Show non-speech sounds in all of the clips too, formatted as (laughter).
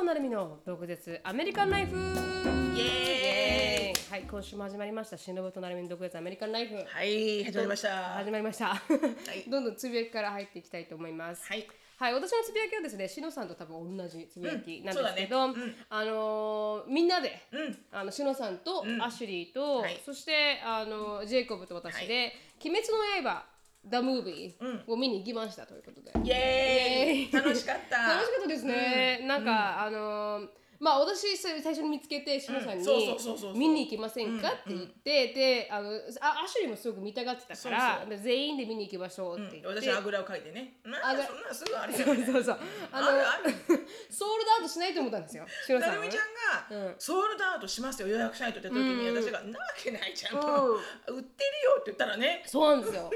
藤成美の毒舌。アメリカンライフ。イエーイ。はい今週も始まりました。忍と成美の毒舌アメリカンライフ。はい、始まりました。始まりました、い。(laughs) どんどんつぶやきから入っていきたいと思います。はい。はい、私のつぶやきはですね、しのさんと多分同じつぶやきなん。うんですけど、そうだね。うん。あのーみんなで、うん。あのしのさんとん。アシュリーと、はい。そしてあのジェイコブと私で「鬼滅の刃 The Movie」を見に行きましたということで。イエーイ楽しかった。(laughs) 楽しかったですね、なんか、あのーまあ私最最初に見つけてしのさんに見に行きませんかって言って、であのあアシュリーもすごく見たがってたから全員で見に行きましょうって言って、私はあぐらをかいてね。まあ、そんなすぐあるよそうそうそう。あの。(laughs) ソールドアウトしないと思ったんですよしのさんは。ねちゃんが、ソールドアウトしますよ予約しないとって時に、私がなわけないじゃんと、売ってるよって言ったらね。そうなんですよ。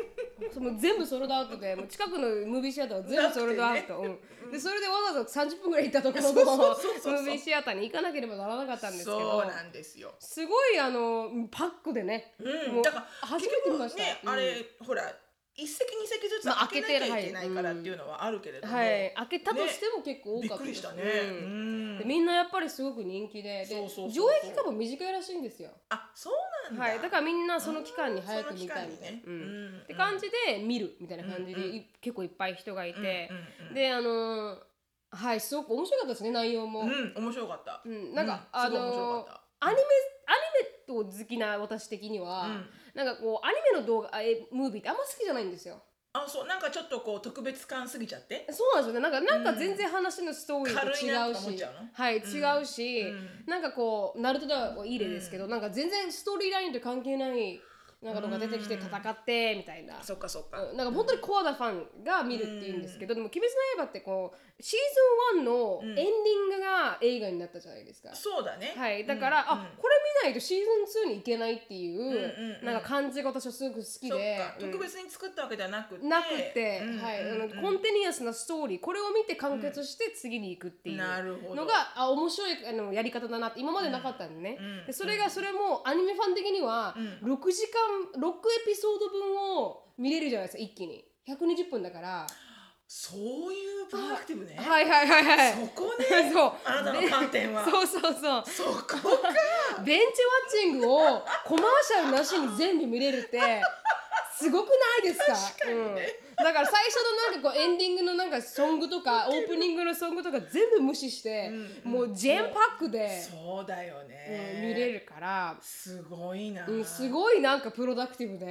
その全部ソールドアウトで、もう近くのムービーシアターは全部ソールドアウト。うんでそれでわざわざ30分ぐらい行ったところの (laughs) そうそうそうそうムービーシアターに行かなければならなかったんですけそどう、なんですよ。すごいあのパックでね、うん、もうだから初めて見ました。ね、うんあれほら一席二席ずつまあ開けなきゃい。けないからっていうのはあるけれども、はい、開けたとしても結構多びっかった。ですくりしたね。ううん。んでみんなやっぱりすごく人気で、でそう上映期間も短いらしいんですよ。あ、そうなんだ。はい、だからみんなその期間に早く見たいみたいな。ね。うん。うん。って感じで見るみたいな感じで、い結構いっぱい人がいて、うんうんうん。であのーはいすごく面白かったですね内容も。うん、面白かった。うん。なんか、うん。あのーアニメアニメと好きな私的には、うんなんかこうアニメの動画あえムービーってあんま好きじゃないんですよ。あ、そう、なんかちょっとこう特別感すぎちゃって？そうなんですよね。なんかなんか全然話のストーリーと違うし、はい、違うし、うん。なんかこうナルトではいい例ですけど、なんか全然ストーリーラインと関係ないなんかのが出てきて戦ってみたいな。そっかそっか。うん。なんか本当にコアなファンが見るっていうんですけど、でも「鬼滅の刃」ってこうシーズン1のエンディングが映画になったじゃないですか。そうだね。はい、だから、あこれ見ないとシーズン2に行けないっていう、なんか感じが私はすごく好きで。特別に作ったわけじゃなくて。なくて、うん。はい。うん。あのコンティニアスなストーリーこれを見て完結して次に行くっていうのが、あ面白いあのやり方だなって今までなかったんでね、うん。でそれがそれもアニメファン的には6時間6エピソード分を見れるじゃないですか一気に120分だから、そういうプロアクティブね。はいはいはいはいそこね。(laughs) そうあなたの観点は。そうそうそうそこか。ベンチワッチングをコマーシャルなしに全部見れるってすごくないですか？うん、だから最初のなんかこうエンディングのなんかソングとかオープニングのソングとか全部無視して、もうジェンパックで、そうだようんね。見れ。るから、すごいな。うん、すごいなんかプロダクティブで、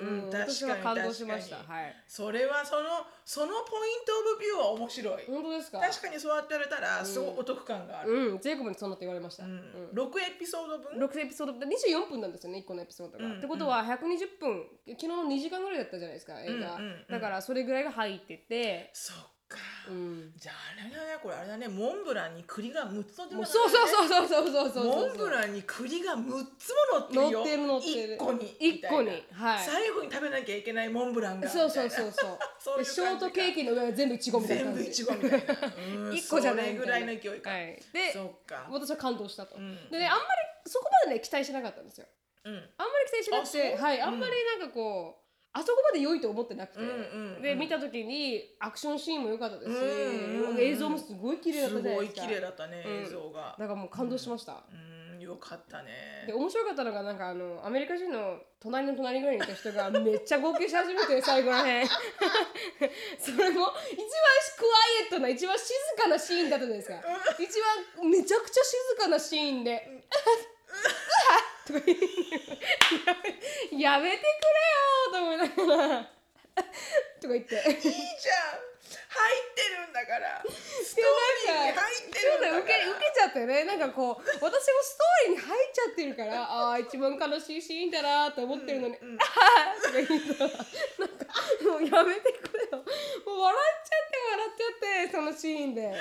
うんうん私は感動しました。はい、それはそのそのポイントオブビューは面白い。本当ですか？確かにそうやって言われたらすごいお得感がある。うん、ジェイコブにそんなって言われました。うん六エピソード分？6エピソード24分なんですよね1個のエピソードが。ってことは120分昨日の2時間ぐらいだったじゃないですか映画、うんうんうんだからそれぐらいが入ってて、そっか。うん、じゃああれだねこれあれだね。モンブランに栗が6つ乗ってますそうそうそうそうそうそうそうモンブランに栗が6つも乗ってるよ。乗ってる乗ってる。1個に一個に。はい。最後に食べなきゃいけないモンブランが。そうそうそうそう。そうショートケーキの上は全部いちごみたいな全部いちごみたいな。うん。一個じゃないぐらいの勢いか、はい、でそっか。私は感動したと、ん。でねあんまりそこまでね期待しなかったんですよ。うん。あんまり期待しなくてはい。あんまりなんかこう、あそこまで良いと思ってなくて、うんうんうん。で見た時にアクションシーンも良かったですし、うんうんうん。映像もすごい綺麗だったすごいじゃないですか。綺麗だったね、うん。映像が。だからもう感動しました、うん。よかったね。で面白かったのがなんかあのアメリカ人の隣の隣ぐらいにいた人がめっちゃ号泣し始めて最後らへん。(laughs) それも一番クワイエットな一番静かなシーンだったじゃないですか。一番めちゃくちゃ静かなシーンで「とか言うやめてくれよ」と思いながらとか言って。いいじゃん。ってるんだから。ストーリーに入ってるんだから。受け受けちゃってね。なんかこう私もストーリーに入っちゃってるからああ一番悲しいシーンだなと思ってるのに「ああ」とか言ったらなんかもうやめてくれよ。もう笑っちゃって笑っちゃってそのシーンで。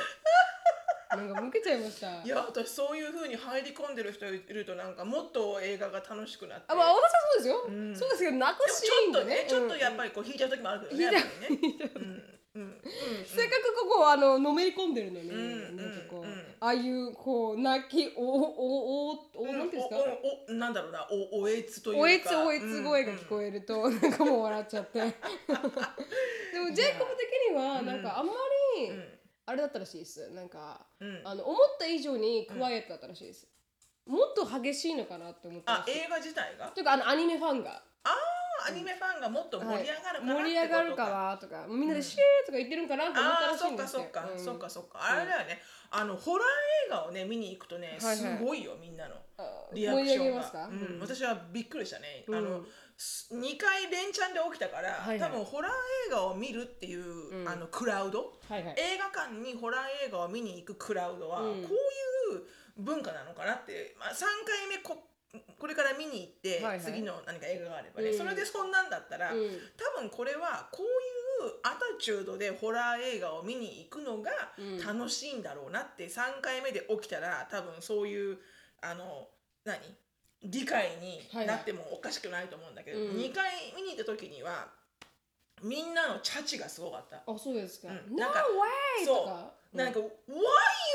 なんか受けちゃいました。いや私そういう風に入り込んでる人いるとなんかもっと映画が楽しくなって。あまあ私はそうですよ、そうですけど泣くシちょっとねねちょっとやっぱりこう引いちゃう時もあるけどね。やっぱりねうんうん。せっかくここあののめり込んでるのに、ん。なんかこう、うん。ああいうこう泣きおおおおおなんていうんですか、おおおなんだろうなおおえつというかおえつおえつ声が聞こえると、なんかもう笑っちゃってでもジェイコブ的にはなんかあんまり、あれだったらしいですなんか、うんあの思った以上にクワイエットだったらしいです、もっと激しいのかなって思ったらしいあ映画自体がというかあのアニメファンがあーアニメファンがもっと盛り上がるかなってことか、盛り上がるかなとかみんなでシェーとか言ってるんかなって思ったああらしいんですよ。そっかそっか、うん。そっかそっか。あれだよね。あのホラー映画をね見に行くとねはいはい。すごいよみんなの。あリアクションが。うん、私はびっくりしたね、うん。あの2回連チャンで起きたから、はいはい。多分ホラー映画を見るっていう、うん。あのクラウド、はいはい。映画館にホラー映画を見に行くクラウドは、うん。こういう文化なのかなって、まあ、3回目ここれから見に行って、はいはい。次の何か映画があればね、うん。それでそんなんだったら、うん。多分これはこういうアタチュードでホラー映画を見に行くのがうん。楽しいんだろうなって3回目で起きたら多分そういうあの何？理解になってもおかしくないと思うんだけど、うん。2回見に行った時にはみんなのチャチがすごかった。あそうですか、うん。No なんか way! そう。なんか「Why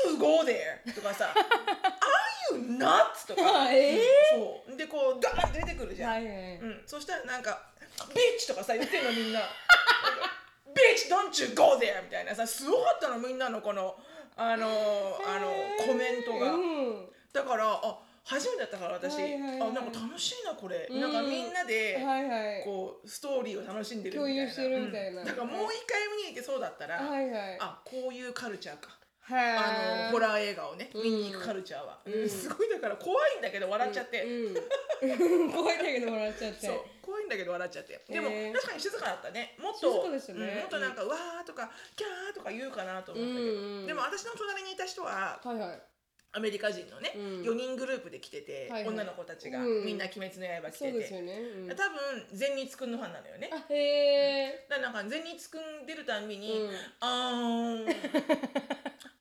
you go there?」とかさ「(laughs) Are you nuts?」とか、(laughs) えー？そう。でこうガーンって出てくるじゃん。はいはい。うん、そしたらなんか「ビッチ!」とかさ言ってんのみんな「ビッチ don't you go there!」みたいなさすごかったのみんなのこのあのあのコメントが、うん。だからあ初めてだったから私、はいはいはい。あなんか楽しいなこれ、うん。なんかみんなで、はいはい。こうストーリーを楽しんでるみたいな。共有してるみたいな。うん。だからもう一回見に行ってそうだったら、はいはい。あこういうカルチャーか。はい。あのホラー映画をねうん。見に行くカルチャーは、うん。すごいだから怖いんだけど笑っちゃって、うん、(laughs) 怖いんだけど笑っちゃって。そう。怖いんだけど笑っちゃって。でも、へー確かに静かだったね。もっと静かですよね。うんもっとなんか、わーとかキャーとか言うかなと思ったけど、うんうん。でも私の隣にいた人ははいはいアメリカ人のね、うん。4人グループで来てて、はいはい。女の子たちが、うん。みんな「鬼滅の刃」来てて、ね、うん、多分善日くんのファンなのよね。あへえだからなんか善日くん出るたんびに「うん。あーん (laughs) う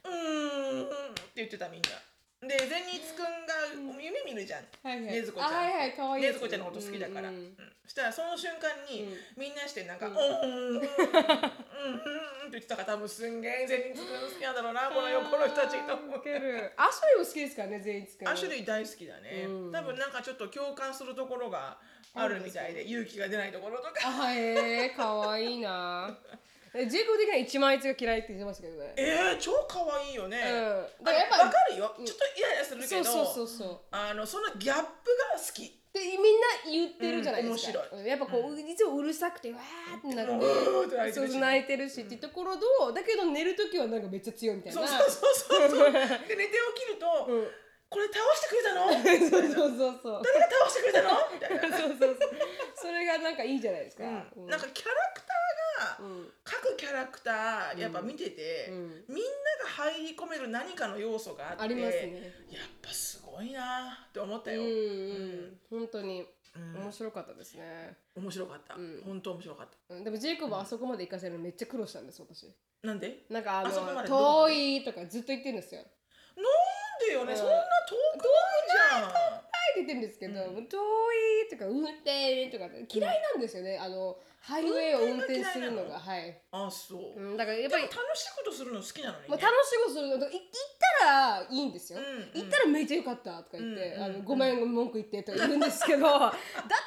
ーん」って言ってたみんなで善日くんが夢見るじゃん。はいはい。ねずこちゃんあはいはい可愛いねずこちゃんのこと好きだから、うんうんうん。そしたらその瞬間に、うん。みんなしてなんか「ううんんうんうんうんうん」って言ってたから多分すんげえ善日くん好きなんだろうなこの横の人たちと。思ってる。アシュリーも好きですからね全員くん。アシュリー大好きだね、うん。多分なんかちょっと共感するところがあるみたいで勇気が出ないところとか。あへえかわいいなえジェイコブ的には一枚つが嫌いって言ってましたけどね。えー、超可愛いよね、うん。だからやっぱだかるよ、ちょっとイライラするけどそうそうそうそう。あのそのギャップが好き。でみんな言ってるじゃないですか、うん面やっぱこう、いつもうるさくてわーってなって、うーって泣いてそうるし泣いてるしっていうところとだけど寝る時はなんかめっちゃ強いみたいな。そうそうそうそうそう。(laughs) で寝て起きると、うん。これ倒してくれたの？そうそうそうそう。誰が倒してくれたの？(laughs) そうそうそう。それがなんかいいじゃないですか、うん。なんかキャラクター各キャラクターやっぱ見てて、うん。みんなが入り込める何かの要素があってありますね。やっぱすごいなって思ったよ、うんうん。本当にうん。面白かったですね、面白かった、ん。本当面白かった。うん。でもジェイコブはあそこまで行かせるのめっちゃ苦労したんです私。なんで？なんかあの遠いとかずっと言ってるんですよ。なんでよね、うん。そんな遠くないじゃんって言ってるんですけど、遠いとか運転とか嫌いなんですよね、あのハイウェイを運転するのがはい、あそう、うん、だからやっぱり楽しいことするの好きなのにね、まあ、楽しいことするの。行ったらいいんですよ、うんうん。行ったらめっちゃ良かったとか言って、うんうん。あのごめん文句言ってとか言うんですけど (laughs) だっ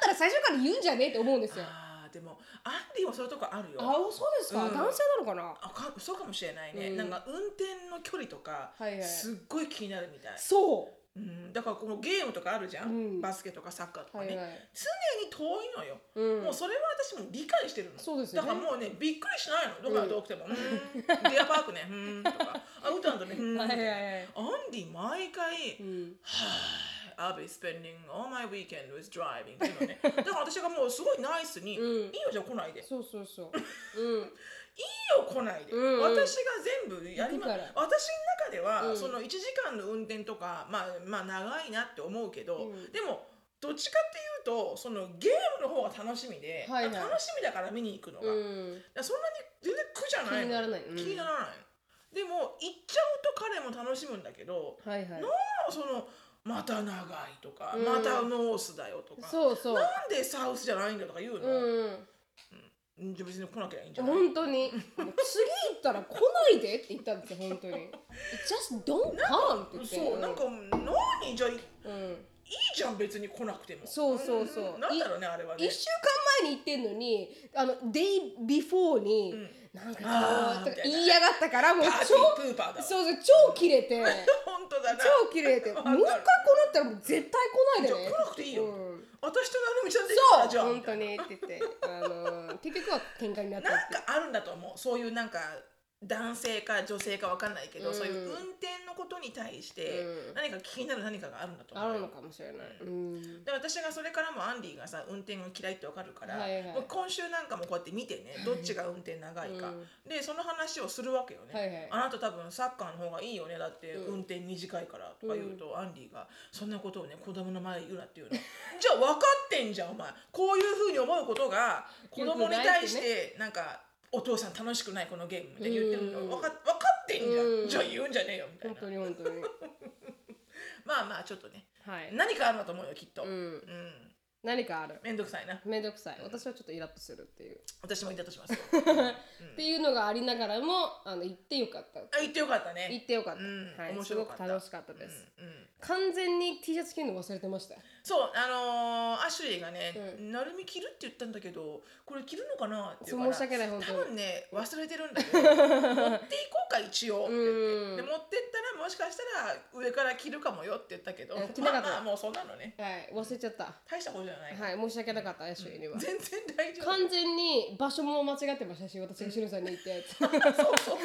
たら最初から言うんじゃねえって思うんですよ。でもアンディもそういうとこあるよ。あそうですか、うん。男性なのかな？あかそうかもしれないね、うん。なんか運転の距離とか、はいはい。すっごい気になるみたい、そうん、だからこのゲームとかあるじゃん、うん。バスケとかサッカーとうかね、はいはい。常に遠いのよ、うん。もうそれは私も理解してるの。そうですよね。だからもうねびっくりしないの。どこから遠くても「うーんディアパークねうーん」とか「アウトランドねうーん」はいはいはい。アンディ毎回うん「I'll be spending all my weekend with driving」っていうのね。だから私がもうすごいナイスに「うん。いいよじゃあ来ないで」そうそうそう。うん (laughs) いいよ来ないで、うん。うん私が全部やりま私の中では、うん。その1時間の運転とかまあまあ長いなって思うけど、うん。でもどっちかっていうとそのゲームの方が楽しみで、はいはい。あ楽しみだから見に行くのが、うん。らそんなに全然苦じゃないの気にならない。うん。気にならない。でも行っちゃうと彼も楽しむんだけどはいはい。なんかそのまた長いとか、うん。またノースだよとかそうそう。なんでサウスじゃないんだとか言うの、うん。うん、じゃあ別に来なきゃいいんじゃない？本当に。次行ったら来ないでって言ったんですよ本当に。Just don't come って言って。そうなんか何？じゃあいいうんじゃん別に来なくても。そうそうそう。んなんだろうねあれはね。一週間前に行ってんのにあの day before に、なんかあーこうとか言いやがったからもう超ープーパーだ。わそうそう超キレて本当だな。超キレてもう一回こうなったらもう絶対来ないでね。じゃあ来なくていいよ、うん。私となるみちゃんでいいからじゃあ。そう本当にって言って。あの結局は喧嘩になったなんかあるんだと思う。そういうなんか男性か女性かわかんないけど、うん。そういう運転のことに対してうん。何か気になる何かがあるんだと思う。よあるのかもしれない、うん。で私がそれからもアンディがさ運転が嫌いってわかるから、はいはい。もう今週なんかもこうやって見てねどっちが運転長いか、うん。でその話をするわけよね、はいはい。あなた多分サッカーの方がいいよね。だってうん運転短いからとか言うと、アンディがそんなことをね子供の前で言うなっていうの。じゃあ分かってんじゃんお前。こういうふうに思うことが子供に対してなんかお父さん楽しくないこのゲームみたいに言ってるのうん分か分かってんじゃん、うん。じゃあ言うんじゃねえよみたいな。本当に本当に。(laughs) まあまあちょっとね。はい、何かあるんだと思うよきっと、ううんん、何かある。めんどくさいな。めんどくさい。私はちょっとイラッとするっていう、私も言ったとします。よ (laughs) っていうのがありながらもあの行ってよかった。あ言ってよかったね。行ってよかった、うん。はい、す面白かった。ごく楽しかったです、うんうん。完全に T シャツ着るの忘れてましたそうあのーアシュリーがねう「なるみ着る?」って言ったんだけどこれ着るのかなって言そううから申し訳ない本当に。多分ね忘れてるんだけど (laughs) 持っていこうか一応って言って。うん。で持ってったらもしかしたら上から着るかもよって言ったけどなかった。まあまあもうそんなのね。はい忘れちゃった。大したことじゃない、はい申し訳なかったアシュリーには全然大丈夫。完全に場所も間違ってましたし私がしのさんに行って。(laughs) そうそうそう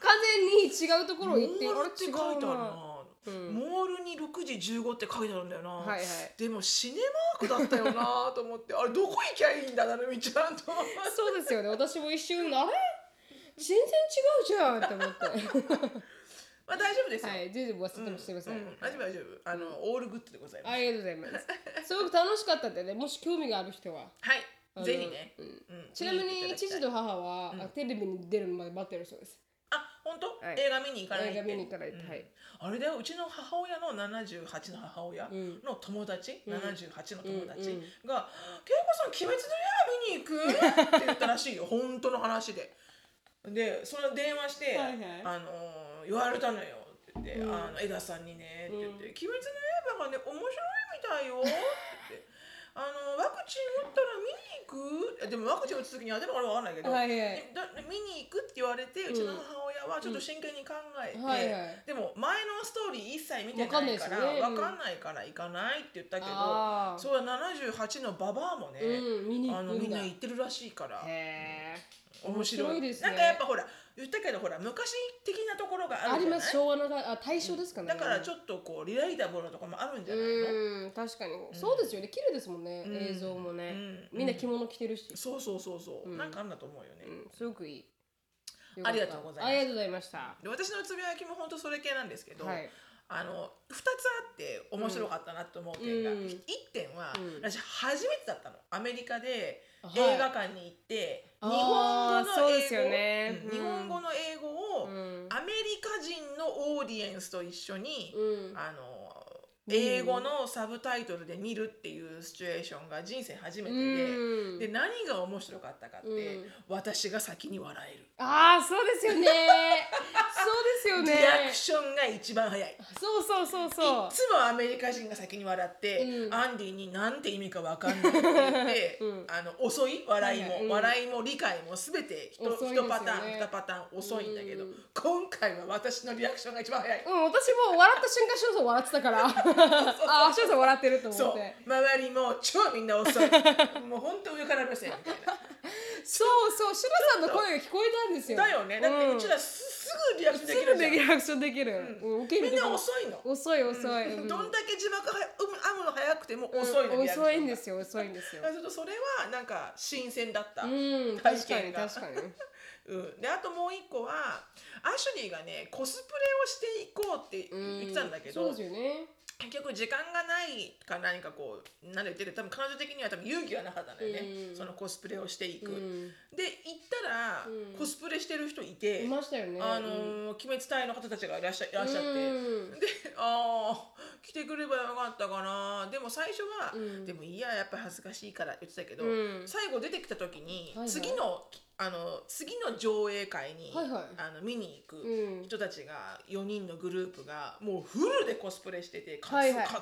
完全に違うところ行ってモールって書いてあるな。な、うん。モールに6時15って書いてあるんだよな、はいはい。でもシネマークだったよなと思って。あれどこ行きゃいいんだなるみちゃんと。そうですよね。私も一瞬あれ？全然違うじゃんって思ってまあ大丈夫ですよ、はい全然忘れてましたすい。ません、うん、大丈夫大丈夫。あの、オールグッドでございます。ありがとうございます。すごく楽しかったんでね。もし興味がある人は。はい。ぜひね、うん。うん。ちなみに父と母は、あテレビに出るまで待ってるそうです。あ本当、はい。映画見に行かない映画見に行かないとうん。はい。あれだよ。うちの母親の78の母親んの友達、78の友達？うんうんが「恵子さん鬼滅の刃見に行く?」って言ったらしいよ。本当の話で。でそれ電話して、はいはい。あのー言われたのよ。って言って、うん。あの江田さんにね。って言って「うん鬼滅の刃がね面白いみたいよ」って。言って。あのワクチン打ったら見に行く？えでもワクチン打つ時にはでも俺は分かんないけど、はいはい。だ見に行くって言われて、うちの母親はちょっと真剣に考えて、はいはい。でも前のストーリー一切見てなないいからですよね。分かんないから行かないって言ったけど、あー。そうは78のババアもね、うんあのみんな行ってるらしいから。面白い。ですね。なんかやっぱほら言ったけどほら昔的なところがあありるじゃない？ます。昭和のがあ大正ですかね。だからちょっとこうリライタブルなところもあるんじゃないの、うん確かに、そうですよね。綺麗ですもんね、ん。映像もね、うん。みんな着物着てるし、そうそうそうそう、ん。なんかあるんだと思うよね、うん、すごくいいありがとうございます。ありがとうございました。で私のつぶやきも本当それ系なんですけど、はい。あの2つあって面白かったなと思う点が、うん。1点は、うん。私初めてだったの。アメリカではい。映画館に行って、日本語の英語日本語の英語を、うん。アメリカ人のオーディエンスと一緒に、うん。あの英語のサブタイトルで見るっていうシチュエーションが人生初めてで,、うん。で何が面白かったかって、うん。私が先に笑える。ああそうですよね。(laughs) そうですよリアねクションが一番早い。そうそうそうそう。いつもアメリカ人が先に笑って、うん。アンディに何て意味か分かんないって言って、(laughs) うん。あの遅い笑いも、はいはいうん。笑いも理解も全て一遅いですよね。パターン2パターン遅いんだけど、うん。今回は私のリアクションが一番早い。うん、私も笑った瞬間、翔さん笑ってたから、(laughs) ああ、翔さん笑ってると思って。周りも超みんな遅い。もう本当上から目線みたいなそうそう、シロさんの声が聞こえたんですよ。だよね。だってうちららすすぐリアクションすできるじゃん。ぐでリアクションできる。うん、みんな時遅いの。遅い遅い。うん。どんだけ字幕は編むの早くても遅いの、うん。遅いんですよ、遅いんですよ。(laughs) だ。からちょっとそれはなんか新鮮だった、うん、体確かに確かに。(laughs) うん、であともう一個はアシュリーがねコスプレをしていこうって言ってたんだけど、そうですよね。結局時間がないか何かこう何で言ってる。多分彼女的には多分勇気がなかったんだよね、うん。そのコスプレをしていく、うん。で行ったら、うん。コスプレしてる人いて、いましたよね。あのー鬼滅隊の方たちがいらっしゃいらっしゃって、うんで「ああ来てくればよかったかな。でも最初は、うん。でもいいややっぱ恥ずかしいからって言ってたけど、うん。最後出てきた時に、次のあの次の上映会に、はいはい。あの見に行くうん。人たちが4人のグループがもうフルでコスプレしててか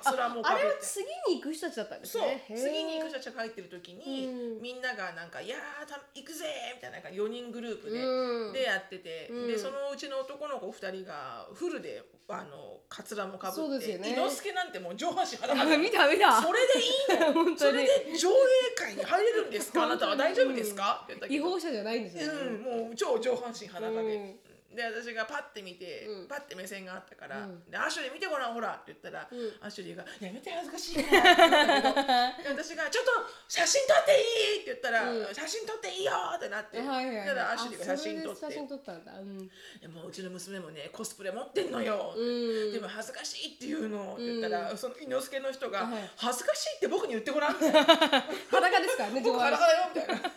つ,、らもああかべて。れは次に行く人たちだったんですそう。ねへー。次に行く人たちが入ってる時に、うん。みんながなんか「いやーた行くぜ!」みたいななんか4人グループで,、うん。でやってて、うん。でそのうちの男の子2人がフルであのかつらもかぶって伊之助なんてもう上半身裸あで。(laughs) 見た見た。それでいいの (laughs) 本当に。それで上映会に入れるんですか？あなたは大丈夫ですか？って言ったけど。違法者じゃないんですよ。ね、うん、もう超上半身裸で、うん。で私がパッて見て、うん。パッて目線があったから「うん。でアシュリー見てごらんほら」って言ったら、うん。アシュリーが「やめて恥ずかしいから」って言ったけど。(laughs) で私が「ちょっと写真撮っていい?」って言ったら「うん。写真撮っていいよ」ってなって、はいはいはい。だからアシュリーが写真撮って。写真撮ったんだ。うん、でもううちの娘もねコスプレ持ってんのよ、うん、でも恥ずかしいって言うのって言ったら、その伊之助の人が、はい恥ずかしいって僕に言ってごらん」裸ですからね上僕裸だよ」みたいな。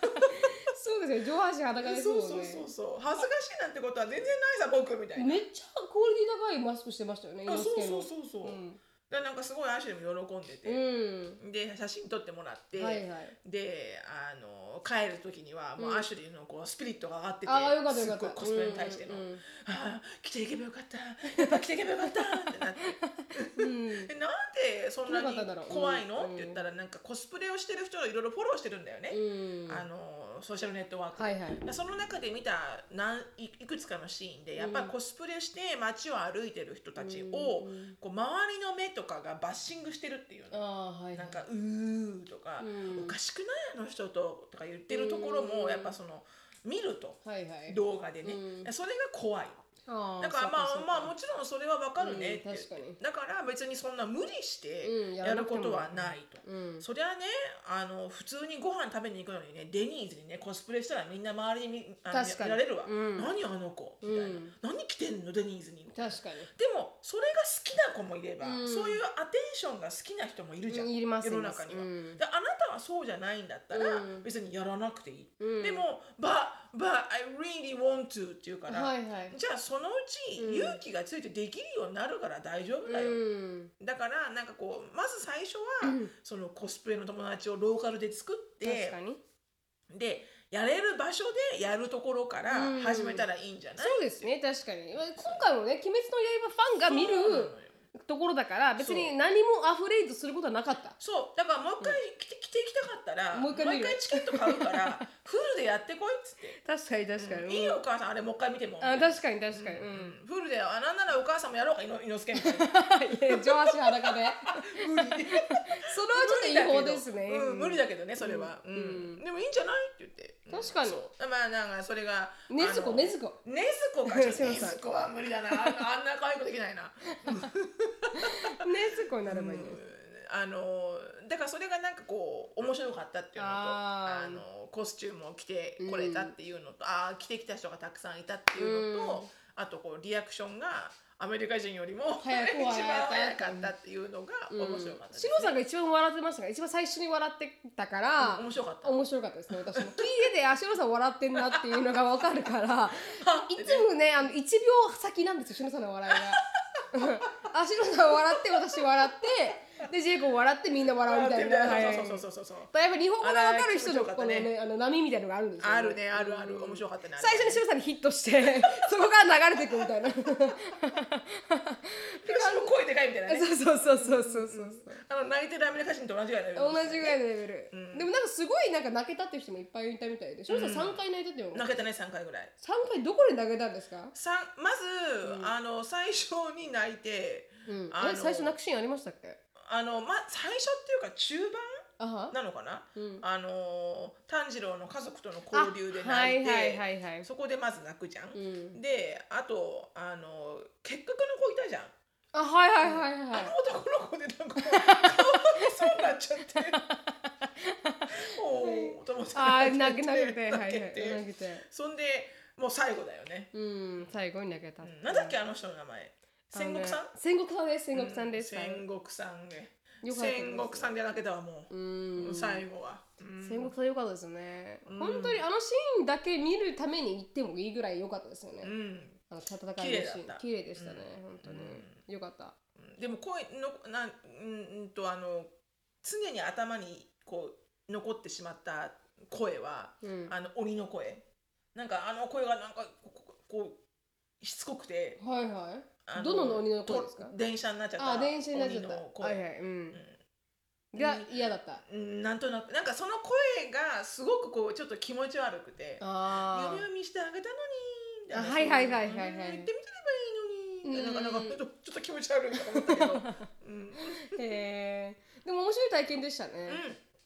そうですよ上半身裸ですそうそうもんねそうそう。恥ずかしいなんてことは全然ないさ僕みたいな。めっちゃクオリティ高いマスクしてましたよねあそうそううそうそう。うん。でなんかすごいアシュリーも喜んでて、うん。で写真撮ってもらって、はいはい。であの帰る時にはもうアシュリーのこうスピリットが上がってて、ああよかったよかった。すっごいコスプレに対しての、うんうん。ああ着ていけばよかった。やっぱ着ていけばよかった。ってなって。うん。(laughs) でなんでそんなに怖いの、うん。って言ったらなんかコスプレをしてる人をいろいろフォローしてるんだよね、うん。あのソーシャルネットワーク。で、はいはい。でその中で見た何いいくつかのシーンでやっぱりコスプレして街を歩いてる人たちを、うん。こう周りの目とかがバッシングしてるっていうの。はいはい。なんか「うー」とか、うん。おかしくない？あの人と」とか言ってるところもうん。やっぱその見ると。はいはい。動画でね、うん。それが怖い。だからまあまあもちろんそれはわかるねって。うん確かに。だから別にそんな無理してうんややることはないと、うん。そりゃねあの普通にご飯食べに行くのにねデニーズにねコスプレしたらみんな周りに見あの見られるわ、うん。何あの子みたいな、うん。何着てんのデニーズに。確かに。でもそれが好きな子もいれば、うん。そういうアテンションが好きな人もいるじゃん、世の中には、であなたはそうじゃないんだったら、うん。別にやらなくていい、うん。でも「but, but I really want to」って言うから、はいはい。じゃあそのうちうん。勇気がついてできるようになるから大丈夫だよ、うん。だからなんかこうまず最初は、うん。そのコスプレの友達をローカルで作ってでやれる場所でやるところからうん。始めたらいいんじゃない、そうですね確かに。今回もね「鬼滅の刃」ファンが見るところだから別に何もアフレードすることはなかった。そう。だからもう一回来て,、来てきたかったらもう一回チケット買うからフルでやってこいっつって、確かに確かに、いいよお母さん。あれもう一回見ても。あ確かに確かに、ううん。んフルであなんならお母さんもやろうかいの猪之助みたいな。(laughs) いや上足裸で。(laughs) 無理。(laughs) それはちょっと違法ですね、うん、無理だけどねそれは、うん。うん。でもいいんじゃない？って言って。うん。確かに。まあなんかそれがねずこねずこねずこか。ねずこは無理だな。あんなあんな可愛い子できないなねずこになればいいん。です、あのだからそれがなんかこう面白かったっていうのとあのコスチュームを着てこれたっていうのと、ああ着てきた人がたくさんいたっていうのと、うん。あとこうリアクションがアメリカ人よりも早く一番早かったっていうのが面白かったです、シロさんが一番笑ってましたが一番最初に笑ってたから、面白かった。面白かったですね私も。聞いててあしろさん笑ってんなっていうのが分かるから。(laughs) いつもねあの1秒先なんですよしろさんの笑いが (laughs) あしろさん笑って私笑ってでジェイコブ笑ってみんな笑うみたいな。はいはい。そうそうそうそうそう。やっぱ日本語が分かる人のこのねあの波みたいなのがあるんですよ、あるねあるある。面白かったね最初にしろさんにヒットして (laughs) そこから流れていくみたいな。(laughs) 私も声でかいみたいなね。そうそうそうそうそうそうあの泣いてるアメリカ人と同じぐらいだよ同じぐらいのレベル、でもなんかすごいなんか泣けたっていう人もいっぱいいたみたいでしろさん3回泣いたって言うの、泣けたね3回ぐらい。3回どこで泣けたんですか？さまず、あの最初に泣いて、うん、最初泣くシーンありましたっけ？あのま最初っていうか中盤なのかな、うん。あの炭治郎の家族との交流で泣いて、あはいはいはいはいそこでまず泣くじゃん、ん。であとあの結核の子いたじゃん、あはいはいはいはい。あの男の子でなんかもうかわいそうになっちゃって。(laughs) おおと思ってあー泣け泣けてはいはい。泣けて。泣けて。そんでもう最後だよね、うん最後に泣けた、うん。なんだっけあの人の名前戦国さん？戦国さんです。戦国さんです、はい戦国さんね。戦国さんで泣けたわもう、うん。最後は、うん。戦国さん良かったですね、本当にあのシーンだけ見るために行ってもいいぐらい良かったですよね、うん。あの戦いのシーン。綺麗でしたね、うん。本当に、よかった。うん。でも声のなんうんうんとあの常に頭にこう残ってしまった声は、うん。あの鬼の声。なんかあの声がなんかこうしつこくてはいはい。あどの鬼の声ですか？と電車になっちゃった。あ電車になっちゃった。はいはいうん、うん。が嫌だった。うんなんとなく。なんかその声がすごくこうちょっと気持ち悪くて。あ夢を見してあげたのにみたいはいはいはいはいはい。うん。言ってみてればいいのにうんなんかなんかちょっと気持ち悪いと思ったけど、うん。あへえでも面白い体験でしたね、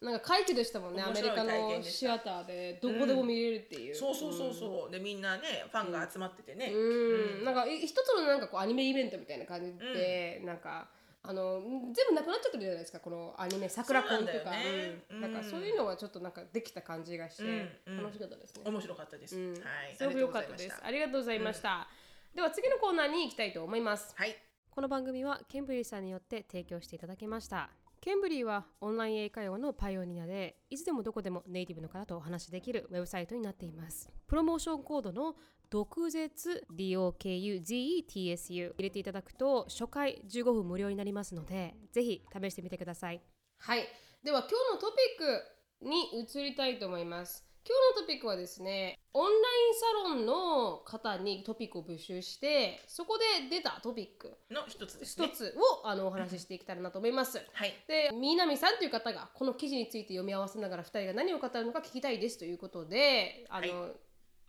なんか快挙でしたもんねアメリカのシアターでどこでも見れるっていう、そうそうそうそう、でみんなねファンが集まっててね、うん、うん。なんかい一つのなんかこうアニメイベントみたいな感じで、なんかあの全部なくなっちゃってるじゃないですかこのアニメ桜コンとかなんだよね。うん。なんかうんそういうのはちょっとなんかできた感じがして、うん。うん楽しかったですね、面白かったです、うん。はい。すごく良かったです。あありがとうございました、では次のコーナーに行きたいと思います。はい。この番組はケンブリーさんによって提供していただきましたケンブリーはオンライン英会話のパイオニアでいつでもどこでもネイティブの方とお話しできるウェブサイトになっています。プロモーションコードの毒舌 DOKUZETSU 入れていただくと初回15分無料になりますのでぜひ試してみてください。はい。では今日のトピックに移りたいと思います。今日のトピックはですねオンラインサロンの方にトピックを募集してそこで出たトピックの一つですね。一つをあのお話ししていけたらなと思います。(laughs) はい。で、南さんという方がこの記事について読み合わせながら2人が何を語るのか聞きたいですということで、あの、、は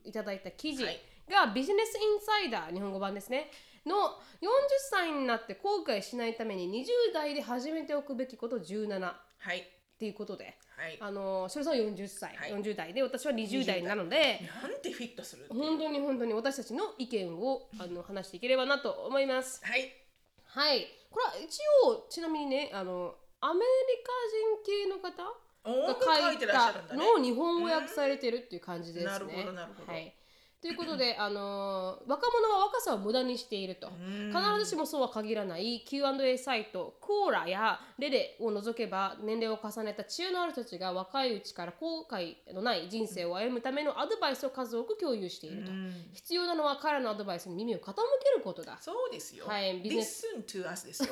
い。ただいた記事はい。がビジネスインサイダー日本語版ですね。の40歳になって後悔しないために20代で始めておくべきこと17っはいていうことで、はい。あのそれさんは40歳、はい。40代で私は20代なので。なんてフィットする本当に本当に私たちの意見をあの話していければなと思います。はい。はい、これは一応ちなみにねあのアメリカ人系の方が書書いたのを日本語訳されてるっていう感じですね。なるほどなるほど。はい、ということで、あのー若者は若さを無駄にしていると。ん。必ずしもそうは限らない Q&A サイトコーラやレレを除けば年齢を重ねた知恵のある人たちが若いうちから後悔のない人生を歩むためのアドバイスを数多く共有していると。うん。必要なのは彼らのアドバイスに耳を傾けることだ。そうですよ、はいビジネス。Listen to us ですよ。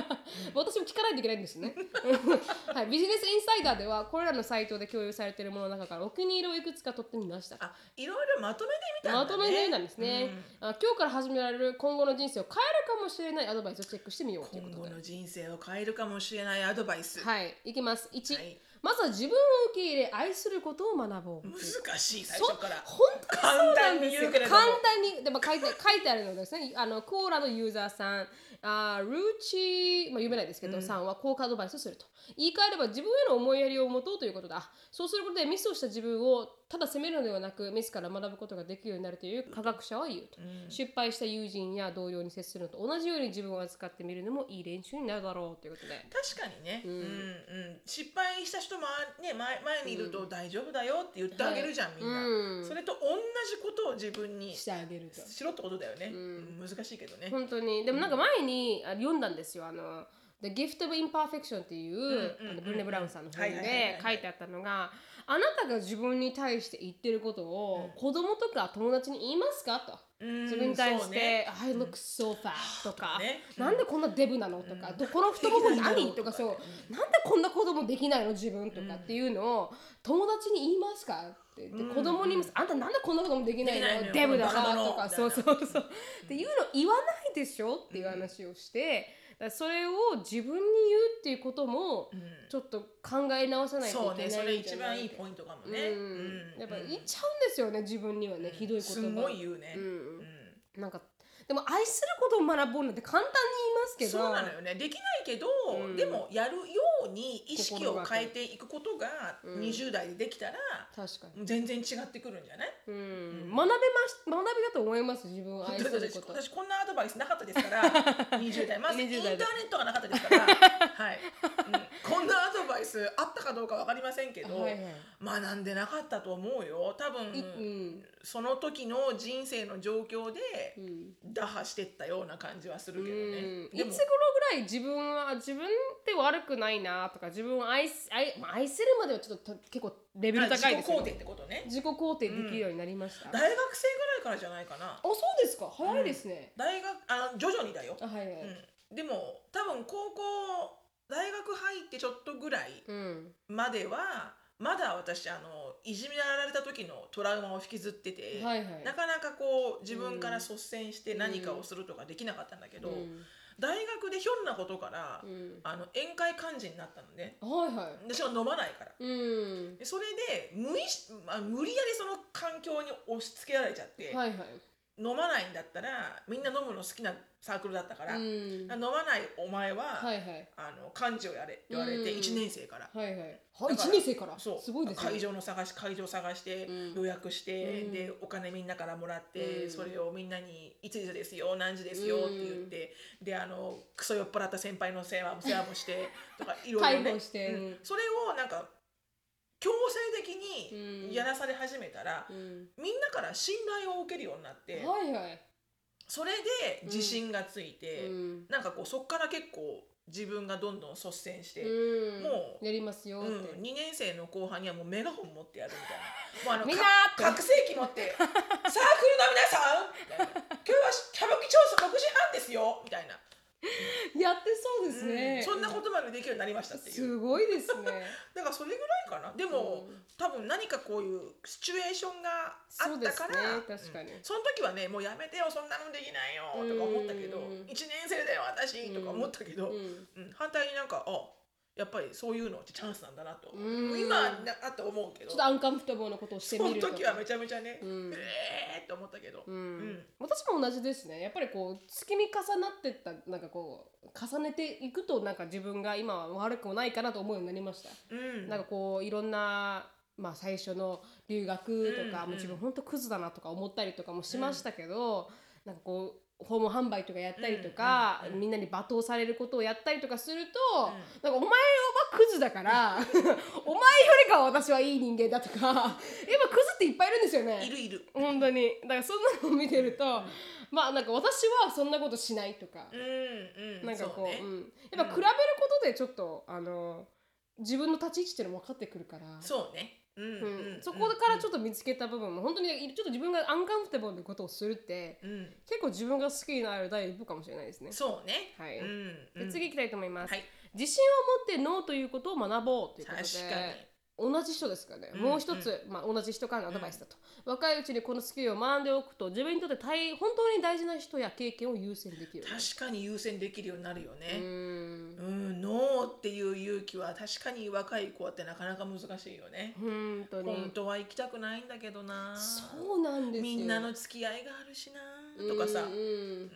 (laughs) 私も聞かないといけないんですね、(laughs) はい、ビジネスインサイダーではこれらのサイトで共有されているものの中からお気に入りをいくつか取ってみました。あいろいろまとめてみたね、まとめてみたんですね、あ今日から始められる今後の人生を変えるかもしれないアドバイスをチェックしてみようということで。今後の人生を変えるかもしれないアドバイス、はい。いきます。1、はい。まずは自分を受け入れ愛することを学ぼう。難しい最初から。本当簡単に言うけれども。簡単にでも書いて書いてあるのですね。あのコーラのユーザーさん。あールーチ、まあ、読めないですけど、さんはこうアドバイスをすると。言い換えれば自分への思いやりを持とうということだ。そうすることでミスをした自分をただ責めるのではなくミスから学ぶことができるようになるという科学者は言うと、失敗した友人や同僚に接するのと同じように自分を扱ってみるのもいい練習になるだろうということで。確かにね、うん。うん失敗した人も、ね、前前にいると大丈夫だよって言ってあげるじゃん、みんな、うん。それと同じことを自分にしてあげると。しろってことだよね、うん。難しいけどね、本当に。でもなんか前にあ読んだんですよ。あの「The Gift of Imperfection」っていう、うんうんあのブルネ・ブラウンさんの本はいはいはいではい。書いてあったのがあなたが自分に対して言ってることを、子供とか友達に言いますか？と。うん自分に対してね「I look so fat」とか、ね。なんでこんなデブなの?」とか、どこの太もも何? (laughs)」うとかそう、なんでこんな子供できないの？自分とかっていうのを友達に言いますか？って。で子供に言います、あんたなんでこんなこともできないの？デブだなとか。そうそうそう。っていうの言わないでしょ？っていう話をして、それを自分に言うっていうこともちょっと考え直さないといけないんじゃそうね。それ一番いいポイントかもね、うんうん。やっぱ言っちゃうんですよね自分にはね、ひどい言葉。すごい言うね、うん。うん。なんかでも愛することを学ぼうなんて簡単に言いますけど。そうなのよね。できないけど、うん。でもやるように意識を変えていくことがうん。20代でできたら、確かに、全然違ってくるんじゃない？うん。学べまし学びだと思います自分を愛する私こと。私こんなアドバイスなかったですから (laughs) 20代。まずイン20ターネットがなかったですから。はい、うん (laughs) こんなアドバイスあったかどうかわかりませんけど、はいはい。学んでなかったと思うよ。多分、いうん。その時の人生の状況でうん。打破してったような感じはするけどね、うん。いつ頃ぐらい自分は自分って悪くないなとか自分を愛す愛,、まあ、愛するまではちょっと結構レベル高いですよ、自己肯定ってことね。自己肯定できるようになりました、あ大学生ぐらいからじゃないかな。そうですか。早いですね、大学あ徐々にだよ、あはいはい。うん、でも多分高校大学入ってちょっとぐらいうん。まではまだ私あのいじめられた時のトラウマを引きずってて、はいはい。なかなかこう自分から率先して何かをするとかできなかったんだけど、うん。大学でひょんなことから、うん。あの宴会幹事になったのね。はいはい。私は飲まないから。うん。でそれで無意識、まあ、無理やりその環境に押し付けられちゃって、はいはい飲まないんだったらみんな飲むの好きなサークルだったから、うん。飲まないお前は、はいはい。あの幹事をやれ言われてうん。1年生から。はいはい。はだから1年生から？そう。すごいですね。会場の探し会場探して、うん。予約して、うん。でお金みんなからもらって、うん。それをみんなに「いついつですよ何時ですよ」って言って、であのクソ酔っ払った先輩の世話世話もしてとか (laughs) いろいろね。介護してうん。うん。それをなんか強制的うんにやらされ始めたら、うんみんなから信頼を受けるようになって、はいはいそれで自信がついて、うんなんかこうそっから結構自分がどんどん率先して。うんもうやりますよって、うん、2年生の後半にはもうメガホン持ってやるみたいな。もうあのみんな拡声器持って「(laughs) サークルの皆さん!」みたいな「今日は歌舞伎町6時半ですよ!」みたいな、(laughs) やってそうですね、うん。そんなことまでできるようになりましたっていう。すごいですね。(laughs) だからそれぐらいかな。でも、うん。多分何かこういうシチュエーションがあったから確かに。うん。その時はねもうやめてよそんなのできないよとか思ったけど、うん。1年生だよ私とか思ったけど、うん。うん。反対になんかあやっぱりそういうのってチャンスなんだなと、うん。今なあと思うけど。ちょっとアンカンフォタブルなことをしてそのみると時はめちゃめちゃね、うんえーって思ったけど、うん。うん。私も同じですね。やっぱりこう月見重なってったなんかこう重ねていくとなんか自分が今は悪くもないかなと思うようになりました、うん。なんかこういろんなまあ最初の留学とか、うんもう自分本当クズだなとか思ったりとかもしましたけど、なんかこう訪問販売とかやったりとか、うんうんうんみんなに罵倒されることをやったりとかすると、うん。なんかお前はクズだから (laughs) お前よりかは私はいい人間だとかやっぱクズっていっぱいいるんですよね。いるいる。本当に。だからそんなのを見てると、まあなんか私はそんなことしないとか、うんうん。なんかこうね。うん、やっぱ比べることでちょっとあの自分の立ち位置っていうのも分かってくるから。そうねうんそこからちょっと見つけた部分も本当にちょっと自分がアンカンフォタブルなことをするってうん。結構自分が好きになる第一歩かもしれないですね。そうね。はい。うん次行きたいと思います、はい。自信を持ってノーということを学ぼうということで。確かに同じ人ですからね、うんもう一つ、まあ、同じ人からのアドバイスだと、若いうちにこのスキルを学んでおくと自分にとって大本当に大事な人や経験を優先できる確かに優先できるようになるようねん。うんノーっていう勇気は確かに若い子ってなかなか難しいよね。本当に。本当は行きたくないんだけどな。そうなんですよ。みんなの付き合いがあるしなとかさ。うんうん。うん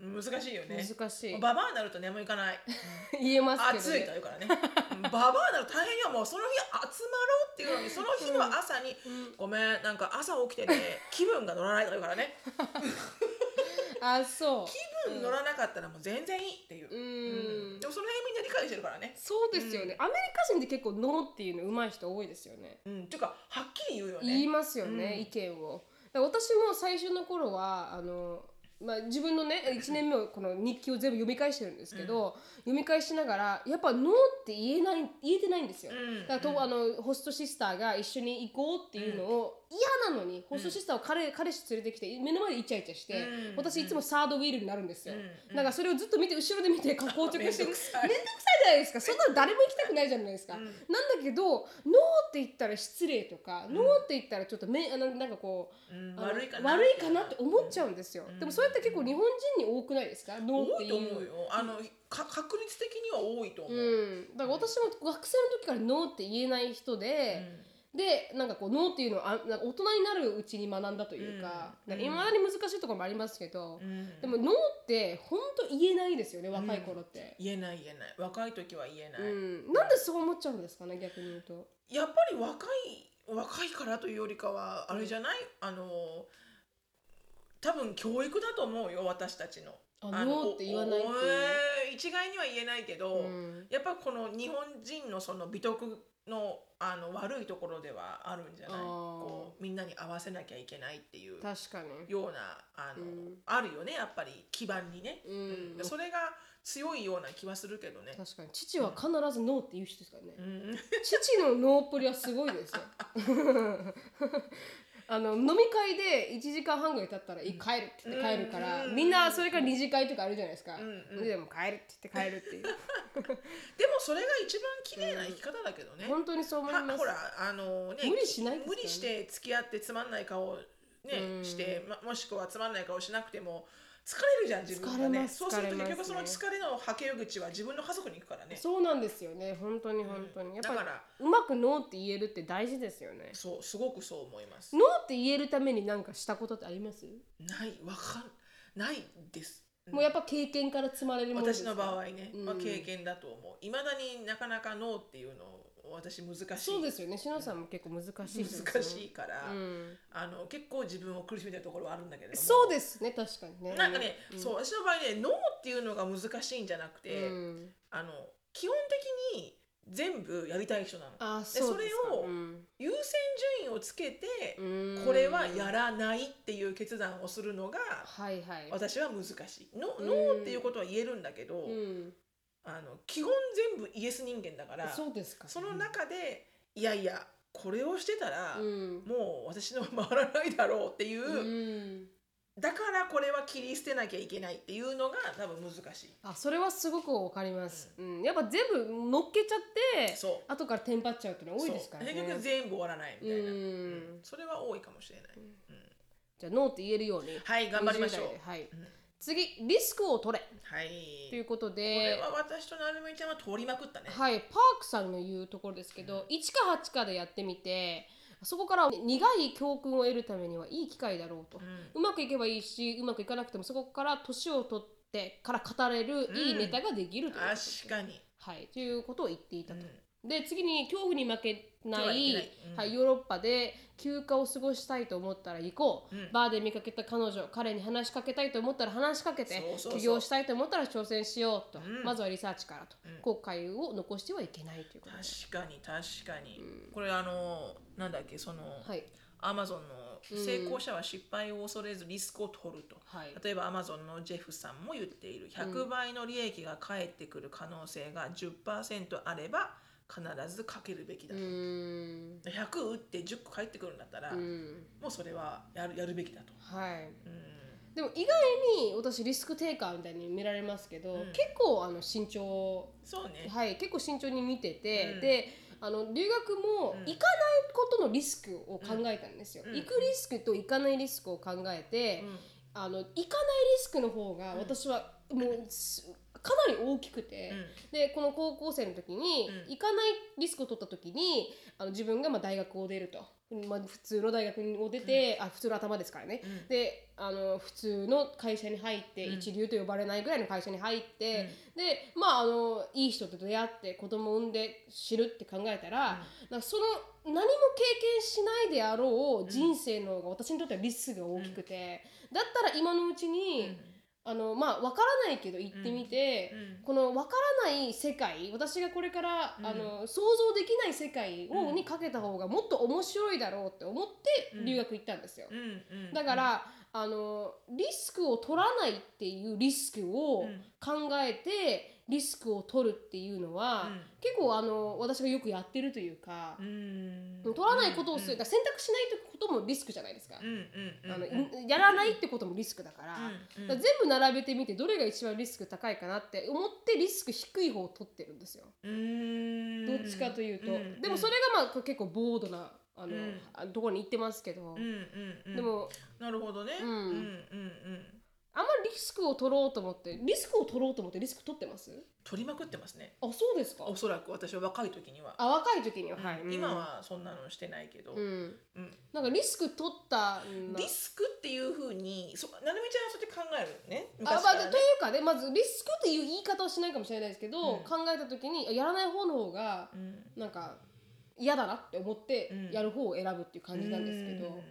難しいよね。難しい。ババアになると眠いかない。(laughs) 言えますけど、暑いというからね。うんババアになると大変よ。もうその日集まろうっていうのにその日の朝にうん。ごめんなんか朝起きてね (laughs) 気分が乗らないというからね。(laughs) あそう。気分乗らなかったらもう全然いいっていう、うん。でもその辺みんな理解してるからね。そうですよね、アメリカ人って結構ノーっていうの上手い人多いですよね。うん。っていうかはっきり言うよね。言いますよね、うん。意見を。私も最初の頃はあの、まあ、自分のね (laughs) 1年目をこの日記を全部読み返してるんですけど、読み返しながらやっぱノーって言えない言えてないんですよ、うん。だからと、あのホストシスターが一緒に行こうっていうのを嫌なのに、ホストシスターを彼彼氏連れてきて目の前でイチャイチャして、うん私いつもサードウィールになるんですよ、うんなん。かそれをずっと見て後ろで見て硬直してるめんどくさい。じゃないですか。そんなの誰も行きたくないじゃないですか、うん。なんだけどノーって言ったら失礼とか、ノーって言ったらちょっとめあのなんかこう、悪いかな悪いかなって思っちゃうんですよ、うん。でもそれって結構日本人に多くないですか？ノーっていう。あのか確率的には多いと思う、うん、だから私も学生の時からノーって言えない人で、でなんかこうノーっていうのをあなんか大人になるうちに学んだというかうん。いま、未だに難しいところもありますけど、うん。でもノーって本当言えないですよね若い頃って、言えない言えない。若い時は言えない、うん。なんでそう思っちゃうんですかね逆に言うと。やっぱり若い若いからというよりかはあれじゃない？あの多分教育だと思うよ私たちの。あノーって言わないって。いうおおえ一概には言えないけど、うんやっぱこの日本人のその美徳のあの悪いところではあるんじゃない？こうみんなに合わせなきゃいけないっていう。確かに。ようなあの、うん。あるよねやっぱり基盤にね、うん。それが強いような気はするけどね。確かに。父は必ずノーって言う人ですからね、うん。父のノープリはすごいですよ (laughs) あの飲み会で1時間半ぐらい経ったら「いい帰る」って言って帰るから、うんみんなそれから二次会とかあるじゃないですか、んうん。でも帰るって言って帰るっていう。(laughs) でもそれが一番綺麗な生き方だけどね。本当にそう思います。はほらあのね無理しないね。無理して付き合ってつまんない顔ね、うん。して、ま、もしくはつまんない顔しなくても疲れるじゃん自分がね。疲れますそうすると結局その疲れのはけ口は自分の家族に行くからね。そうなんですよね本当に本当に、やっぱりだからうまくノーって言えるって大事ですよね。そうすごくそう思います。ノーって言えるために何かしたことってあります、ないわかんないです。もうやっぱ経験から積まれるもの私の場合ね、まあ、うん。経験だと思う。いまだになかなかノーっていうの私難しい。そうですよね。しのさんも結構難しいね。難しいから、うん。あの結構自分を苦しめてるところはあるんだけれども。そうですね。確かにね。なんかね、そう私の場合ねノーっていうのが難しいんじゃなくて、うん。あの基本的に全部やりたい人なの。あでそうでそれをうん。優先順位をつけて、うん。これはやらないっていう決断をするのがはいはい。私は難しい。ノうん。ノーっていうことは言えるんだけど、うんあの基本全部イエス人間だからそうですか。その中でいやいやこれをしてたら、うん。もう私の回らないだろうっていう、うん。だからこれは切り捨てなきゃいけないっていうのが多分難しい。あそれはすごくわかります、うん。やっぱ全部乗っけちゃってそう。後からテンパっちゃうっていうのは多いですからね。結局全部終わらないみたいな、うん。うん。それは多いかもしれない、じゃあノーって言えるように。はい頑張りましょう。20代ではい、次リスクを取れ。はい。ということこれでは私となるみちゃんは通りまくったね、はい、パークさんの言うところですけど、1か8かでやってみてそこから苦い教訓を得るためにはいい機会だろうと、うまくいけばいいしうまくいかなくてもそこから年を取ってから語れるいいネタができるということです、確かに。はい、ということを言っていたと。で次に恐怖に負けないうんはい、ヨーロッパで休暇を過ごしたいと思ったら行こう、うん。バーで見かけた彼女彼に話しかけたいと思ったら話しかけて起業したいと思ったら挑戦しようと、うん。まずはリサーチからと、後悔を残してはいけないということで。確かに確かに、これあのなんだっけその、はい。アマゾンの成功者は失敗を恐れずリスクを取ると、はい。例えばアマゾンのジェフさんも言っている。100倍の利益が返ってくる可能性が10%あれば必ずかけるべきだうと、ーん。100打って10個返ってくるんだったら、うん。もうそれはやるやるべきだと、はい。うん。でも意外に私リスクテイカーみたいに見られますけど、ん。結構あの慎重。そうね、はい、結構慎重に見てて、うん。であの留学もうん。行かないことのリスクを考えたんですよ、うん。行くリスクと行かないリスクを考えて、うん。あの行かないリスクの方が私はもうすかなり大きくて、でこの高校生の時に、うん。行かないリスクを取った時にあの自分がまあ大学を出ると、まあ、普通の大学を出て、あ普通の頭ですからね、うん。であの普通の会社に入って、うん。一流と呼ばれないぐらいの会社に入って、でまああのいい人と出会って子供を産んで知るって考えたら,、なんかその何も経験しないであろう人生の方が私にとってはリスクが大きくて、だったら今のうちに、あのまあ分からないけど行ってみて、うん。この分からない世界私がこれから、うん。あの想像できない世界を、うんにかけた方がもっと面白いだろうって思ってうん。留学行ったんですよ。だから、あのリスクを取らないっていうリスクをうん。考えてリスクを取るっていうのは、うん。結構あの私がよくやってるというかう、ん。取らないことをする、うんだ選択しないこともリスクじゃないですか。うんうんあのうん。やらないってこともリスクだから,、から全部並べてみてどれが一番リスク高いかなって思ってリスク低い方を取ってるんですよ。うん。どっちかというと、んでもそれがまあ結構ボードなあの、うん。ところに行ってますけど、うんうんうん。でもなるほどね。うんうんうんあんまりリスクを取ろうと思って。リスクを取ろうと思ってリスク取ってます？取りまくってますね。あそうですか。おそらく私は若い時には。あ若い時には、はい、うん。今はそんなのしてないけど、うん。うん。なんかリスク取ったリスクっていうふうにそなるみちゃんはそうやって考えるね。あまあ、というかねまずリスクっていう言い方をしないかもしれないですけど、うん。考えた時にやらない方の方がうん。なんか嫌だなって思ってうん。やる方を選ぶっていう感じなんですけど、うん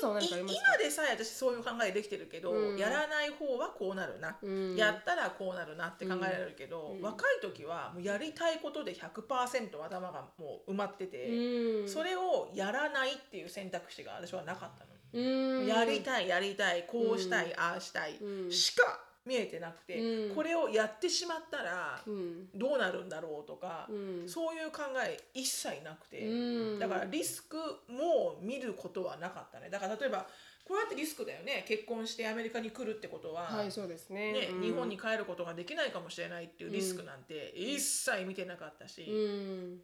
さんは何かありますか？今でさえ私そういう考えできてるけど、うん。やらない方はこうなるな、うん。やったらこうなるなって考えられるけど、うん。若い時はもうやりたいことで100%頭がもう埋まってて、うん。それをやらないっていう選択肢が私はなかったの。うん。やりたいやりたいこうしたい、ああしたい、うん。しか見えてなくて、うん。これをやってしまったらうん。どうなるんだろうとか、うん。そういう考え一切なくて、うん。だからリスクも見ることはなかったね。だから例えばこうやってリスクだよね。結婚してアメリカに来るってことは、はいそうですね。ねうん。日本に帰ることができないかもしれないっていうリスクなんて一切見てなかったし、うん。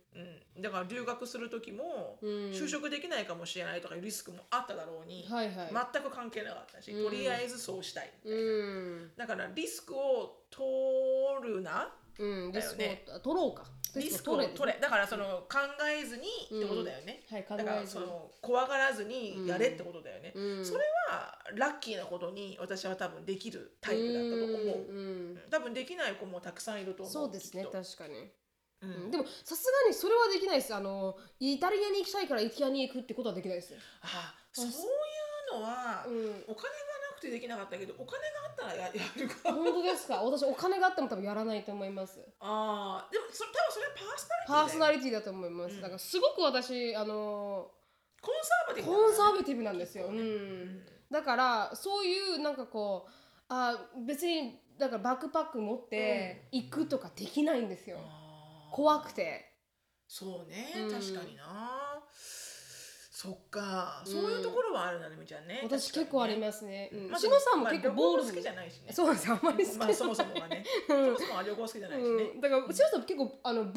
うん。だから留学する時もうん。就職できないかもしれないとかいうリスクもあっただろうに、はいはい。全く関係なかったし、うん。とりあえずそうしたい、うん。だからリスクを取るな。うん。だよね。を取ろうかリスクを取れだからその考えずにってことだよね、はい考だからその怖がらずにやれってことだよね、うん。それはラッキーなことに私は多分できるタイプだったと思う、うん多分できない子もたくさんいると思うそうですね確かに。うん。うん。でもさすがにそれはできないです。あのイタリアに行きたいからイタリアに行くってことはできないですあそういうのは、うん。お金がなくてできなかったけどお金があったらややるか。本当ですか？私お金があっても多分やらないと思います。ああでもそれ多分それはパーソナリティだよ。パーソナリティだと思います、うん。だからすごく私あのコンサバティブだコンサねバティブなんですよ、ね。ん、だからそういうなんかこうあ別にだからバックパック持って行くとかできないんですよ、あー。怖くて。そうね、うん。確かになそっか、うん。そういうところはあるなねみちゃんね。私結構ありすますね、うん。まあしのさんもまあ結構ボール好きじゃないしね。そうなんですよ。あんまり好きまあそもそもがね。そもそもは旅行好きじゃないしね、うん、だからうちの人も結構あのボー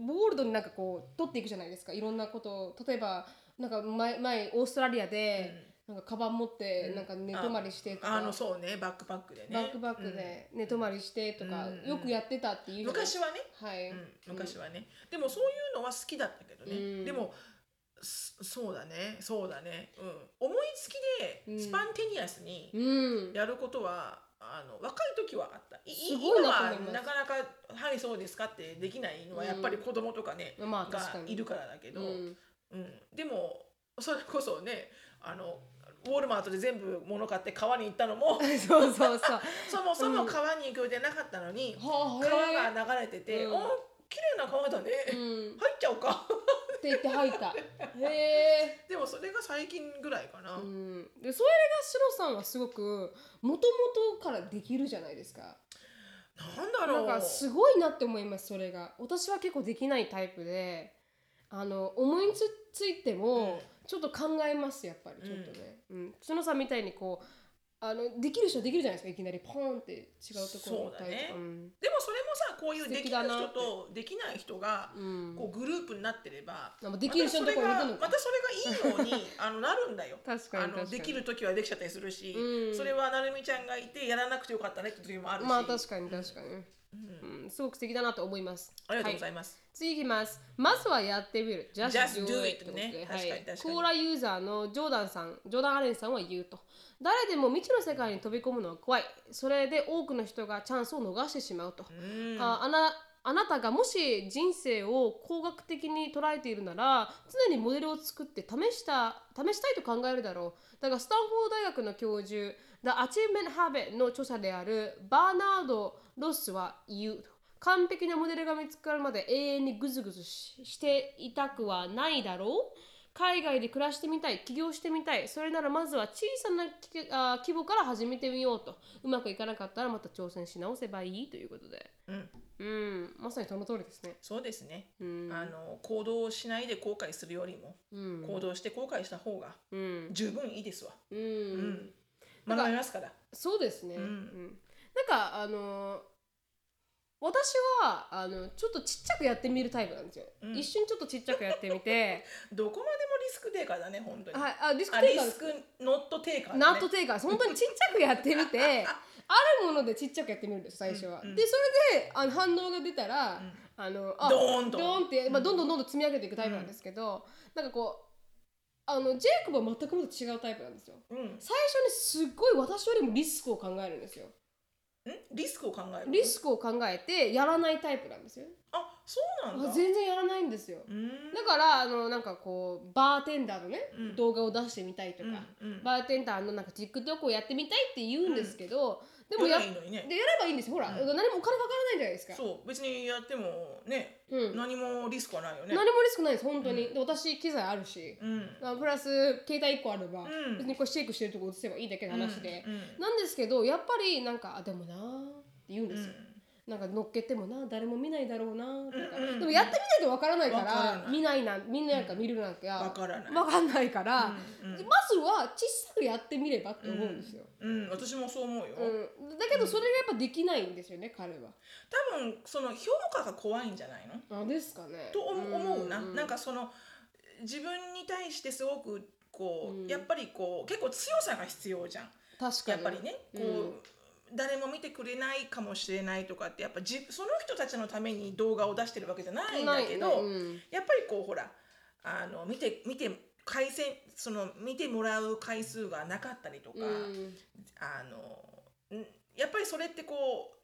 ルボールドになんかこう取っていくじゃないですか。いろんなことを。例えばなんか前前オーストラリアで、なんかカバン持ってうん。なんか寝泊まりしてとか、あのそうね。バックパックでね。バックパックで寝泊まりしてとか、うん。よくやってたっていううん昔はね、はい、うん、昔はね、でもそういうのは好きだったけどね、うん。でもそそうだね。そうだね、うん、思いつきうんでスパンテニアスにうん。やることは、あの若い時はあった。今はなかなか「はいそうですか」ってできないのはやっぱり子供とかね、まあ確かに。がいるからだけど、うん。うん、でもそれこそねあのウォールマートで全部物買って川に行ったのも (laughs) そうそうそう。(laughs) そもそも川に行く予定なかったのに、はあ川へが流れてて「うん。お綺麗な川だね、入っちゃおうか」って言って入った。(laughs) へえ。でもそれが最近ぐらいかな、うん、でそれがシロさんはすごくもともとからできるじゃないですか。なんだろう。んなかすごいなって思いますそれが。私は結構できないタイプであの思いつついてもちょっと考えますやっぱりちょっとね、うん。シノさんみたいにこうあのできる人はできるじゃないですかいきなりポーンって違うところに行ったりとかそうでもそれもさこういうできる人とできない人がうんうん。こうグループになってれば、できる人のところにまたそれがまたそれがいいようにあのなるんだよ。(laughs) 確かにあのできる時はできちゃったりするし、うん。それはなるみちゃんがいてやらなくてよかったねって時もあるし、まあ確かに確かに、うん。うん、すごく素敵だなと思います。ありがとうござはい。ます、次いきます。まずはやってみる。Just, Just do it ね。とい。確かにはい確かに。コーラユーザーのジョーダンさん、ジョーダン・アレンさんは言うと。誰でも未知の世界に飛び込むのは怖い。それで多くの人がチャンスを逃してしまうと。うんああなあなたがもし人生を工学的に捉えているなら常にモデルを作って試した試したいと考えるだろうだからスタンフォード大学の教授 The Achievement Habit の著者であるバーナード・ロスは言う完璧なモデルが見つかるまで永遠にグズグズししていたくはないだろう海外で暮らしてみたい起業してみたい。それならまずは小さなきあ規模から始めてみようと。うまくいかなかったらまた挑戦し直せばいい。ということで。うん。うん、まさにその通りですね。そうですね、うん、あの行動しないで後悔するよりも、うん、行動して後悔した方がうん、十分いいですわ、うん、うん。なんか学びますから。そうですね。ううん。ん、なんかあの私はあのちょっとちっちゃくやってみるタイプなんですよ。うん。一瞬ちょっとちっちゃくやってみて、(laughs) どこまでもリスクテイカーだね本当に、はい、あリスクあテイカーリスクノットテイカーだね。ナットテイカー本当にちっちゃくやってみて (laughs) あるものでちっちゃくやってみるんです最初は。うん。うんでそれであの反応が出たら、んあのあドーンと。ドーンって、まあ、どんどんどんどん積み上げていくタイプなんですけど、なん。かこうあのジェイコブは全くもって違うタイプなんですよ。うん。最初にすっごい私よりもリスクを考えるんですよ。ん？リスクを考えるリスクを考えてやらないタイプなんですよ。あそうなんだ。あ全然やらないんですよ。うん。だからあのなんかこうバーテンダーのね、うん。動画を出してみたいとか、うんうん。バーテンダーのなんか TikTok をやってみたいって言うんですけど、でもややればいいのにね。でやればいいんですよほら、うん。何もお金かからないじゃないですか。そう。別にやってもね、うん。何もリスクはないよね。何もリスクないです本当に、で私機材あるし、うん。あプラス携帯1個あれば、うん。別にこうシェイクしてるとこ映せばいいだけの話で、うん。うん。なんですけどやっぱりなんかあでもなーって言うんですよ、なんか乗っけてもな誰も見ないだろうなとか、うんうん。うんでもやってみないとわからないから見ないなみんななんか見るなんかわからない。わかんないから、うんうん。まずは小さくやってみればって思うんですよ、うん、私もそう思うよ、うん。だけどそれがやっぱできないんですよね彼は。多分その評価が怖いんじゃないの？あですかね。と思思うな、ん。な。んかその自分に対してすごくこう、うん。やっぱりこう結構強さが必要じゃん。確かに。やっぱりね。こう、誰も見てくれないかもしれないとかってやっぱじその人たちのために動画を出してるわけじゃないんだけど、うん。やっぱりこうほらあの見て見て回線その見てもらう回数がなかったりとか、うん。あのんやっぱりそれってこう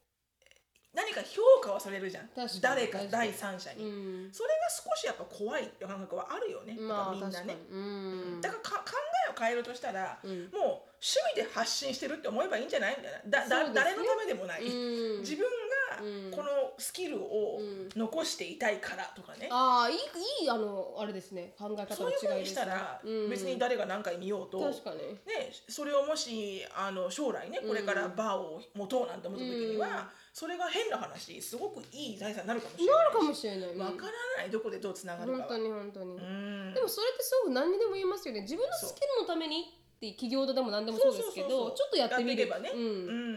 何か評価はされるじゃん。誰か第三者に、うん。それが少しやっぱ怖いって感覚はあるよね、まあみんなね。うん。だからか考えを変えるとしたら、うん。もう趣味で発信してるって思えばいいんじゃない？みたいなだね。誰のためでもない、うん。自分うんがこのスキルをうん残していたいからとかね、ああいいいいあのあれですね。考え方のそういうふうに違いですねしたら、うん。別に誰が何回見ようと、確かに。ね、それをもしあの将来ねこれからバーを持とうなんて思った時には、うん。それが変な話すごくいい財産になるかもしれなないるかもしれないうんわからないどこでどうつながるかは。本当に本当に。うん。でもそれってすごく何にでも言えますよね。自分のスキルのためにって企業でも何でもそうですけどちょっとやってみればね。うん。う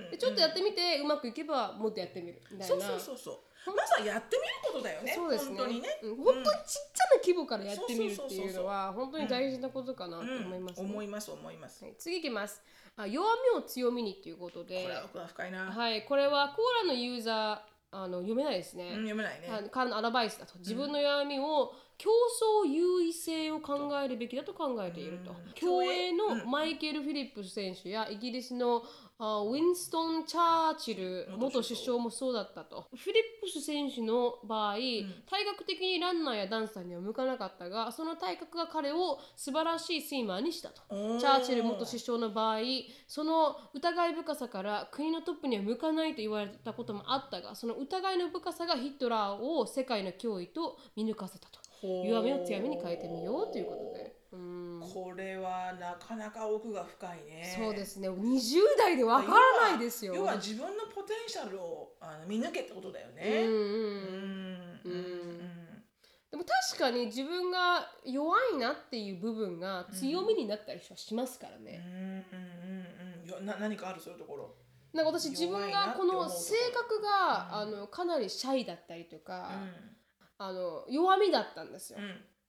ん。でちょっとやってみてうまくいけばもっとやってみるみたいな。そうそうそうそう。まずはやってみることだよね。そうですね。本当にね。うん。本当にちっちゃな規模からやってみるっていうのは本当に大事なことかなと思います思います思います、はい。次いきます。あ弱みを強みにっていうことで。これは深いな、はい。これはコーラのユーザーあの読めないですね、うん読めないね、からのアドバイスだと。自分の弱みを競争優位性を考えるべきだと考えていると、うん。競泳のうん。マイケル・フィリップス選手やイギリスのあウィンストン・チャーチル元元首相もそうだったと。フィリップス選手の場合、体格的にランナーやダンサーには向かなかったがその体格が彼を素晴らしいスイマーにしたと。チャー。チル元首相の場合その疑い深さから国のトップには向かないと言われたこともあったがその疑いの深さがヒットラーを世界の脅威と見抜かせたと。弱みを強みに変えてみようということで。うんこれはなかなか奥が深いね。そうですね。20代でわからないですよ。要は自分のポテンシャルをあの見抜けってことだようんね。うん。うんでも確かに自分が弱いなっていう部分が強みになったりはしますからね、うんうんうんうん。よな何かあるそういうところ。なんか私自分がこの性格が、うん。あのかなりシャイだったりとか、うあの弱みだったんですよ、ん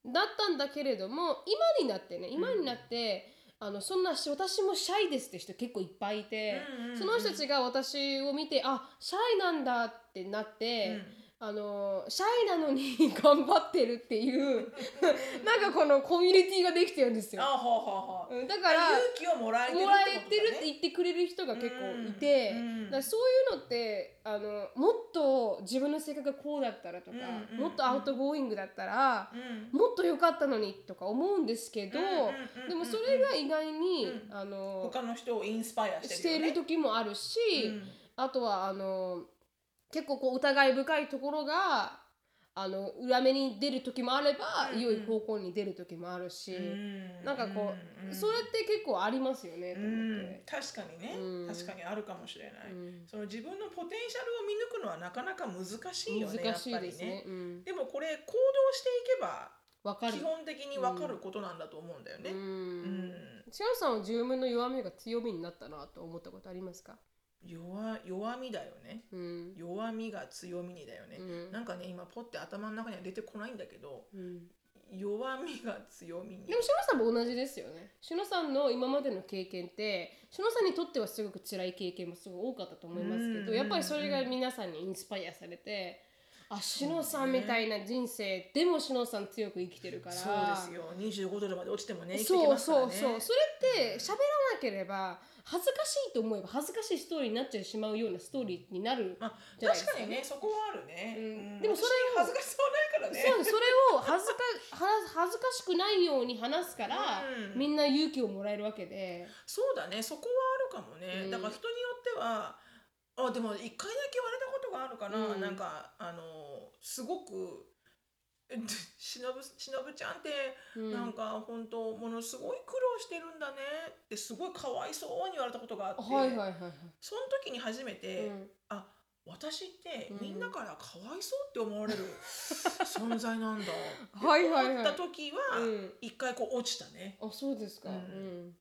だったんだけれども今になってね今になって、あのそんなし私もシャイですって人結構いっぱいいて、うんうんうんその人たちが私を見てあシャイなんだってなって、あのシャイなのに (laughs) 頑張ってるっていう (laughs) なんかこのコミュニティができてるんですよあ。ほうほうほう。うんだから勇気をもらえてるもらえて。るって言ってくれる人が結構いて、うだからそういうのってあのもっと自分の性格がこうだったらとか、うんうんもっと outgoing だったら、うんもっと良かったのにとか思うんですけど、うんうんうんうんでもそれが意外に、うんあの他の人を ins pire してしているよね。る時もあるし、うんあとはあの結構こう疑い深いところがあの裏目に出る時もあれば、うんうん良い方向に出る時もあるし、うんなんかこう、うんそれって結構ありますよねとう思っんて。確かにね、うん確かにあるかもしれない、うんその自分のポテンシャルを見抜くのはなかなか難しいよね難しいやっぱりですね。うん、でもこれ行動していけばわかる基。本的に分かることなんだと思うんだよね。ううんん。シアさんは自分の弱みが強みになったなと思ったことありますか？弱弱みだよね。うん。弱みが強みにだよね。うん。なんかね今ポッて頭の中には出てこないんだけどうん。弱みが強みに。でもしのさんも同じですよね。しのさんの今までの経験ってしのさんにとってはすごく辛い経験もすごい多かったと思いますけど、うんやっぱりそれが皆さんにインスパイアされて、あしのさんみたいな人生でもしのさん強く生きてるから。そうですよ。25ドルまで落ちてもね生きてきそうますからね。そうそう。それって喋らなければ恥ずかしいと思えば恥ずかしいストーリーになっちゃうしまうようなストーリーになるまあ、じゃないですか確かにねそこはあるね、うん。うん。でもそれを私恥ずかしそうないからね。そうそれを恥ずかは恥ずかしくないように話すから、うん。みんな勇気をもらえるわけで。そうだねそこはあるかもね、うん。だから人によってはあでも一回だけ言われたことがあるかな、うん。なんかあのすごくえしのぶしのぶちゃんって、うん。なんか本当ものすごい苦労してるんだね。ってすごいかわいそうに言われたことがあって、その時に初めて、うん。あ私ってうん。みんなからかわいそうって思われる (laughs) 存在なんだって (laughs) はいはいはい。思った時はうん。一回こう落ちたね。あそうですか、ううん。ん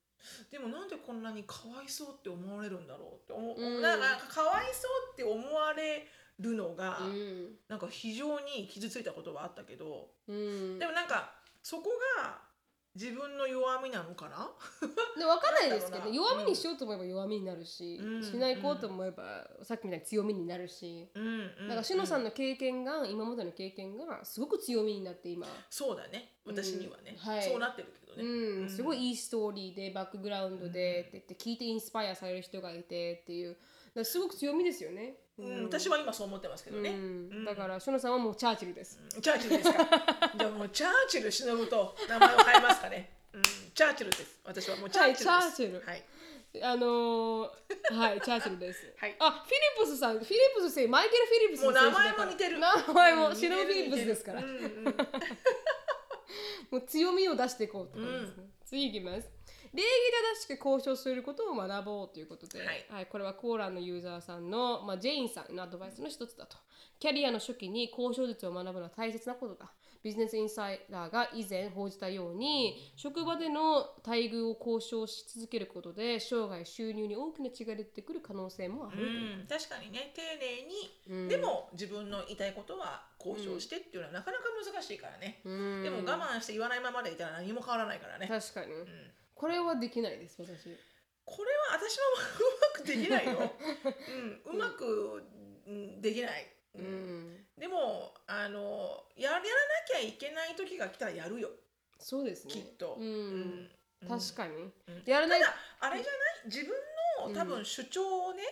でもなんでこんなにかわいそうって思われるんだろうって思う、うん。なんかかわいそうって思われるのが、うん。なんか非常に傷ついたことはあったけど、うん、でもなんかそこが自分の弱みなのかな？(laughs) で分かんないですけど弱みにしようと思えば弱みになるし、うん。しないこうと思えば、さっきみたいに強みになるし、うんうんだからしのさんのの経験が今までの経験がすごく強みになって今、そうだね。私にはね、うん。はい。そうなってるけどね、うん。うん。すごいいいストーリーでバックグラウンドでって言って聞いてインスパイアされる人がいてっていう。すごく強みですよね。うん。私は今そう思ってますけどね、うん。だからしのさんはもうチャーチルです。チャーチルですか？じゃあもうチャーチル忍と名前を変えますかね、うん、チャーチルです。私はもうチャーチルです、はいチャーチル。はい。あのー、はい、チャーチルです。はい。あ、フィリップスさん、フィリップス選手、マイケル・フィリップスもう名前も似てる。名前も、うん。シノブ・フィリップスですから。(laughs) もう強みを出していこうって感じですね。次いきます。礼儀正しく交渉することを学ぼうということで、はい。これはコーランのユーザーさんの、まあ、ジェインさんのアドバイスの一つだと。キャリアの初期に交渉術を学ぶのは大切なことだ。ビジネスインサイダーが以前報じたように、職場での待遇を交渉し続けることで、生涯収入に大きな違いが出てくる可能性もある。うん、確かにね。丁寧に、うん。でも自分の言いたいことは交渉してっていうのはなかなか難しいからね、うん。でも我慢して言わないままでいたら何も変わらないからね、確かに、うんこれはできないです、私。これは私はうまくできないよ、(laughs) うん、うまくうんできない、ううん。ん、でもあのややらなきゃいけない時が来たらやるよ。そうですね。きっと、うん。うん。確かに。うん。やらないただあれじゃない？自分の多分主張をね、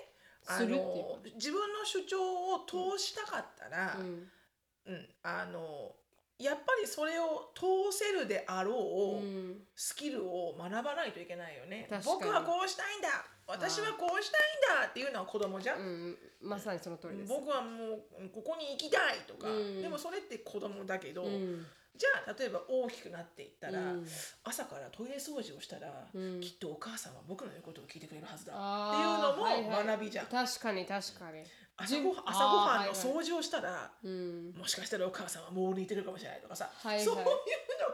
あするっていう。の自分の主張を通したかったら、うん。うん、あのやっぱりそれを通せるであろう、うん。スキルを学ばないといけないよね。僕はこうしたいんだ。私はこうしたいんだっていうのは子供じゃん、うん、まさにその通りです。僕はもうここに行きたいとか、うん。でもそれって子供だけど、うん。じゃあ例えば大きくなっていったら、うん。朝からトイレ掃除をしたら、うん。きっとお母さんは僕の言うことを聞いてくれるはずだっていうのはいも学びじゃん、確かに確かに。朝ご朝ごはんの掃除をしたら、うん、もしかしたらお母さんはもう寝てるかもしれないとかさ、はいはいそういうの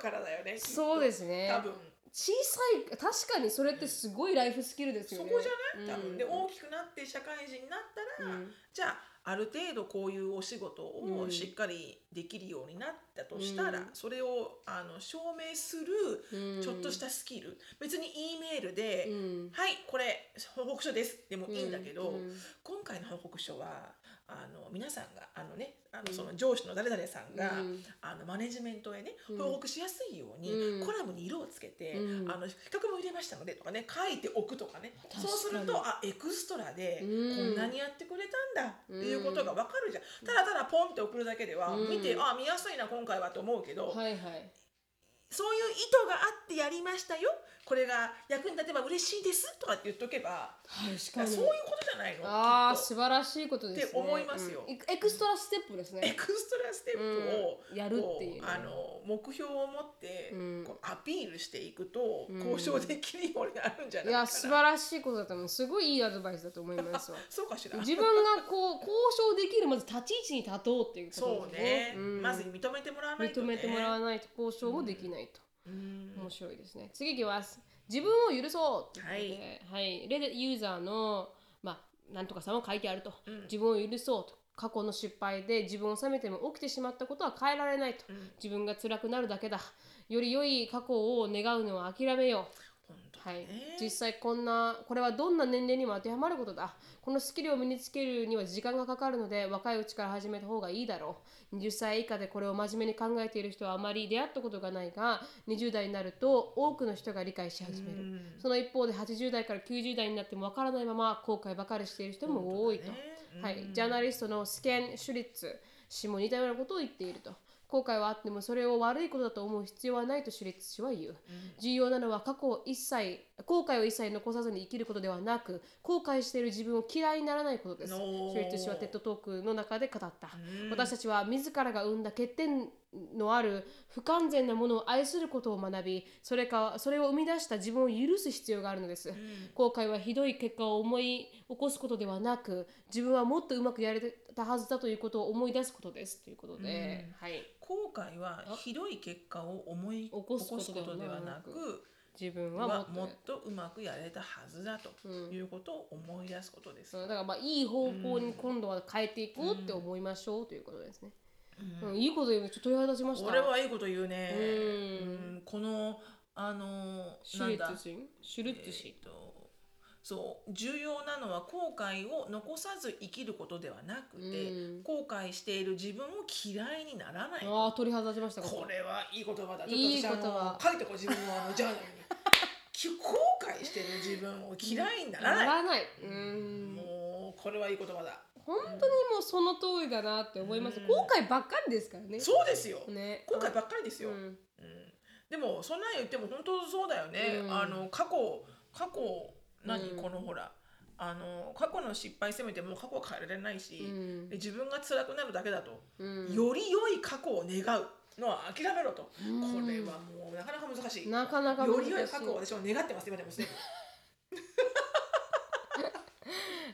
からだよね。そうですすね。多分。小さい確かにそれってすごいライフスキルですよね。そこじゃない？多分、うんで大きくなって社会人になったら、うんじゃあある程度こういうお仕事うん。をしっかりできるようになったとしたら、うん。それをあの証明するうん。ちょっとしたスキル、別に E メールで、うん。はいこれ報告書です。でもいいんだけど、うん。今回の報告書はあの皆さんがあのねあのその上司の誰々さんが、うん。あのマネジメントへねうん。報告しやすいように、うん。コラムに色をつけて、うん。あの比較も入れましたのでとかね書いておくとかね。そうするとあエクストラでうん。こんなにやってくれたんだっていうことが分かるじゃん、ただただポンって送るだけでは、うん。見てあ見やすいな今回はと思うけど、はいはい。そういう意図があってやりましたよこれが役に立てば嬉しいですとかって言っとけば。そういうことじゃないのああ素晴らしいことですね。って思いますようんエエクストラステップですエね。クストラステップを、うんやるっていうねこあの目標を持って、うんこうアピールしていくと、うん交渉できるようになるんじゃないいやかな。素晴らしいことだと思う。すごいいいアドバイスだと思いますわ。(laughs) そうかしら。自分がこう交渉できるまず立ち位置に立とうっていうことそうですね、んまず認めてもらわないと、ね。認めてもらわないと交渉もできないと。うん面白いですね。次いきます。自分を許そうっていはい、レデユーザーの、まあ、なんとかさんは書いてあると、うん自分を許そうと。過去の失敗で自分を責めても起きてしまったことは変えられないと。うん自分が辛くなるだけだ。より良い過去を願うのは諦めよ本当はい。ね、実際こんなこれはどんな年齢にも当てはまることだ。このスキルを身につけるには時間がかかるので若いうちから始めた方がいいだろう。20歳以下でこれを真面目に考えている人はあまり出会ったことがないが20代になると多くの人が理解し始める。その一方で80代から90代になってもわからないまま後悔ばかりしている人も多いと、はい、ジャーナリストのスケン・シュリッツ氏も似たようなことを言っていると後悔はあってもそれを悪いことだと思う必要はないとシュリッツ氏は言う、重要なのは過去を一切後悔を一切残さずに生きることではなく後悔している自分を嫌いにならないことです。シュリッツ氏はテッドトークの中で語った、私たちは自らが生んだ欠点のある不完全なものを愛することを学びそれかそれを生み出した自分を許す必要があるのです、後悔はひどい結果を思い起こすことではなく自分はもっとうまくやれたはずだということを思い出すことです。ということで、はい、後悔はひどい結果を思い起ここすすことではなく自分はもはっともっとうまくやれたはずだということを思い出すことです。うん。だからまあいい方向に今度は変えていこうって思いましょうということですね。うんいいこと言うのちょっと鳥肌立ちました。俺はいいこと言うね。うんうんこのあのシュなんだリッツ氏シュリッツ氏えーとそう重要なのは後悔を残さず生きることではなくて、うん後悔している自分を嫌いにならないああ鳥肌立ちましたこれはいい言葉だ。いいちょっと私言葉書いてこう自分のあのジャーナルに。き (laughs) 後悔してる自分を嫌いにならない。ならない。うんもうこれはいい言葉だ。本当にもうその通りだなって思います。うん後悔ばっかりですからね。そうですよ。ね。後悔ばっかりですよ。うんうんでもそんなん言っても本当そうだよね。うんあの過去過去何、うんこのほらあの過去の失敗責めても過去は変えられないし、うんで自分が辛くなるだけだと、うんより良い過去を願うのは諦めろと、うんこれはもうなかなか難しい。なかなか難しいより良い過去を私は願ってます今でもすでに。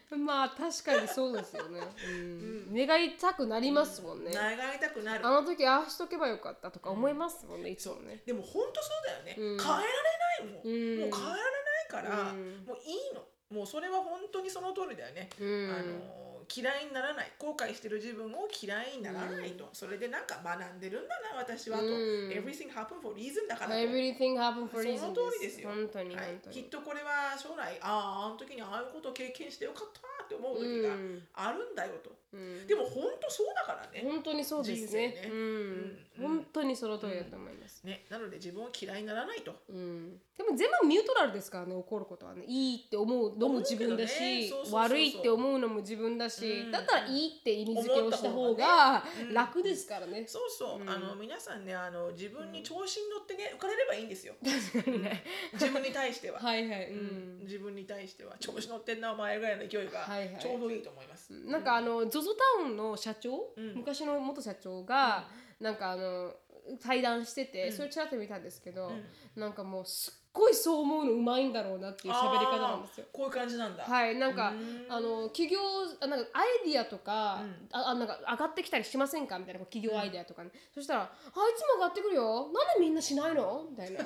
(laughs) まあ確かにそうですよね。うん。願いたくなりますもんね。願いたくなる。あの時ああしとけばよかったとか思いますもんね、いつもね。でも本当そうだよね、うん。変えられないもん、うん。もう変えられないから、うん。もういいの。もうそれは本当にその通りだよね、うん。あの嫌いにならない後悔してる自分を嫌いにならないと、それでなんか学んでるんだな私はと、うん。Everything happen for reason だからと。Everything happen for そ reason の通りですよ。本当にはい。きっとこれは将来あああの時にああいうことを経験してよかったって思う時がうん。あるんだよと、うん。でも本当そうだからね。本当にそうですね。人生ね。うん。うん本当にその通りだと思います。ねなので自分を嫌いにならないと。うん、でも全部ミュートラルですからね怒ることはね。いいって思うのも自分だし、悪いって思うのも自分だし、うん。だったらいいって意味付けをした方が楽ですからね。そうそう、うん。あの皆さんねあの自分に調子に乗ってね浮かれればいいんですよ。確かにね。自分に対しては、(laughs) はいはい。ううん。ん。自分に対しては。調子乗ってんなお前ぐらいの勢いが。はいはい。ちょうどいいと思います、なんかあの ZOZO タウンの社長、うん。昔の元社長が、なんかあの対談してて、うん。それちらっと見たんですけど、うん。なんかもうすっごいそう思うのうまいんだろうなっていう喋り方なんですよ。こういう感じなんだ。はい、なんかうん。あの企業あなんかアイディアとか,、うん。ああなんか上がってきたりしませんか？みたいな企業アイディアとかね、そしたら「あいつも上がってくるよ。なんでみんなしないの?」みたいな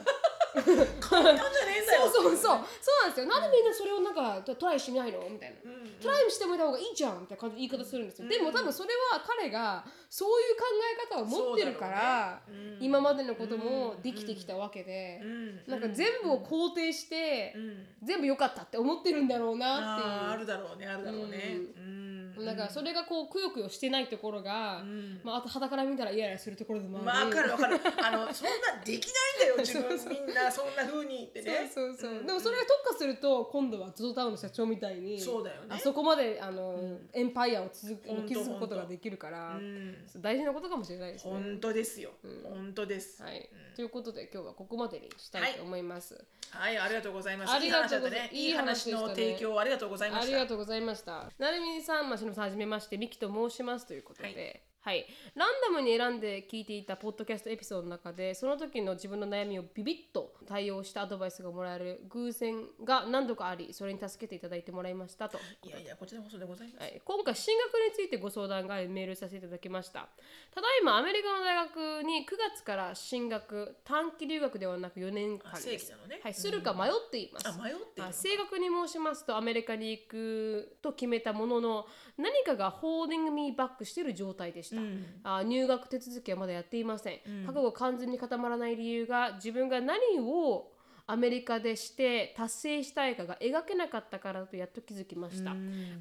簡単じゃねえんだよそうそうそうそうなんですよ。なんでみんなそれをなんかトライしないの？みたいな、うんトライしてもらった方がいいじゃんみたいな感じで言い方するんですよ、でも多分それは彼がそういう考え方を持ってるから、ね。うん。今までのこともできてきたわけで、うんなんか全部を肯定して、うん。全部良かったって思ってるんだろうなっていう。あるだろうねあるだろうね。うんなんかそれがこうくよくよしてないところが、ん。まああと肌から見たらイライラするところでもある。まあわかるわかる。(laughs) あのそんなできないんだよ自分。みんなそんな風にってね。そうそうそう、ん。でもそれが特化すると今度はゾゾタウンの社長みたいにそうだよね。あそこまであの、エンパイアを続く築くことができるから、うん大事なことかもしれないですね。本当ですよ。本当です。はい、ということで今日はここまでにしたいと思います。はい、ありがとうございます。ありがとうございいい話だったね。いい話の提供ありがとうございました。ありがとうございました。なるみさん、ましのさん、はじめまして、ミキと申しますということで、ランダムに選んで聞いていたポッドキャストエピソードの中で、その時の自分の悩みをビビッと対応したアドバイスがもらえる偶然が何度かあり、それに助けていただいてもらいましたと。いやいや、こちらこそでございます。はい、今回進学についてご相談がありメールさせていただきました。ただいまアメリカの大学に9月から進学短期留学ではなく4年間です。ね。はい、するか迷っています、あ、迷ってるあ。正確に申しますとアメリカに行くと決めたものの何かがホールディングミーバックしている状態でした、うん。あ入学手続きはまだやっていません、覚悟が完全に固まらない理由が自分が何をアメリカでして達成したいかが描けなかったからだとやっと気づきました。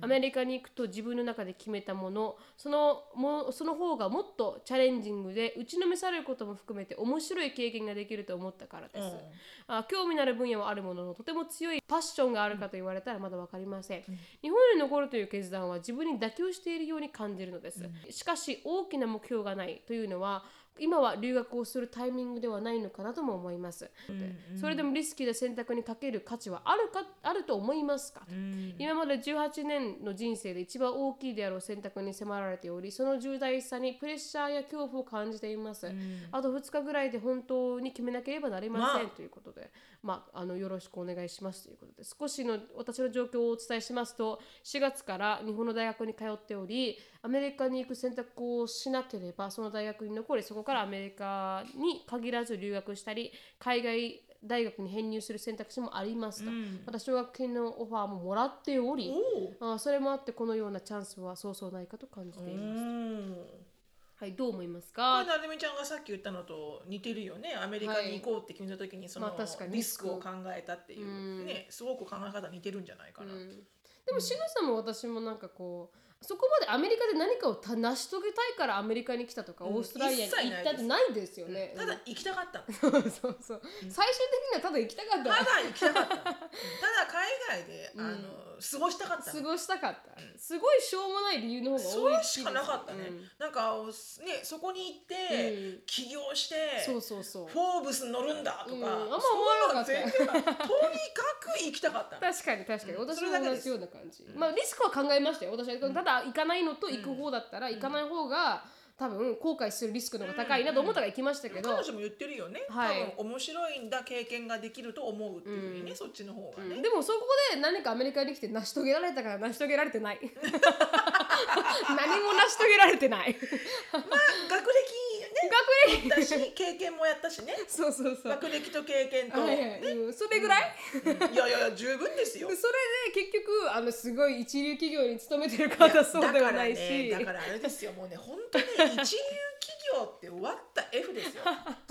アメリカに行くと自分の中で決めたものそのもその方がもっとチャレンジングで打ちのめされることも含めて面白い経験ができると思ったからです。うん。あ興味のある分野はあるもののとても強いパッションがあるかと言われたらまだ分かりません、日本に残るという決断は自分に妥協しているように感じるのです、しかし大きな目標がないというのは今は留学をするタイミングではないのかなとも思います、それでもリスキーな選択にかける価値はあるかあると思いますか、今まで18年の人生で一番大きいであろう選択に迫られておりその重大さにプレッシャーや恐怖を感じています、あと2日ぐらいで本当に決めなければなりません、まあということで、まあ、あのよろしくお願いしますということで少しの私の状況をお伝えしますと4月から日本の大学に通っておりアメリカに行く選択をしなければその大学に残りそこからアメリカに限らず留学したり海外大学に編入する選択肢もありますと、また奨学金のオファーももらっておりおあそれもあってこのようなチャンスはそうそうないかと感じています、うんはいどう思いますこかれなるみちゃんがさっき言ったのと似てるよね。アメリカに行こうって決めた時にその、まあ確かに。リスクを考えたっていう、ねすごく考え方似てるんじゃないかな、でもしのさんも私もなんかこうそこまでアメリカで何かをた成し遂げたいからアメリカに来たとか、うんオーストラリアに行ったってないですよね。ただ行きたかった。(laughs) そうそう。そう、最終的にはただ行きたかった。ただ行きたかった。の (laughs) ただ海外で、あの過ごしたかった。過のごしたかった、すごいしょうもない理由の方がそ多いれしかなかったね、うん。なんかねそこに行って、うん。起業してそうそうそう。フォーブスに乗るんだとか、うん。あんまそ思わなかった。んなの全然ない。とにかく行きたかった。の (laughs) 確かに確かに、うん。私それだけですも同じような感じ、まあリスクは考えましたよ。私は、ただ行かないのと行く方だったら、行かない方が多分後悔するリスクの方が高いなと思ったから行きましたけど、彼女も言ってるよね、はい。多分面白いんだ経験ができると思うっていうふうにね、そっちの方がね、でもそこで何かアメリカに来て成し遂げられたから成し遂げられてない。(laughs) 何も成し遂げられてない。(laughs) まあ学歴ね学歴。だし経験もやったしね。そうそうそう。学歴と経験と、はいはい。うん。それぐらい、いやいやいや十分ですよ。で (laughs) それで結局あのすごい一流企業に勤めてる方そうではないし。だからねだからあれですよ。もうね本当に一流企業って終わった F ですよ (laughs)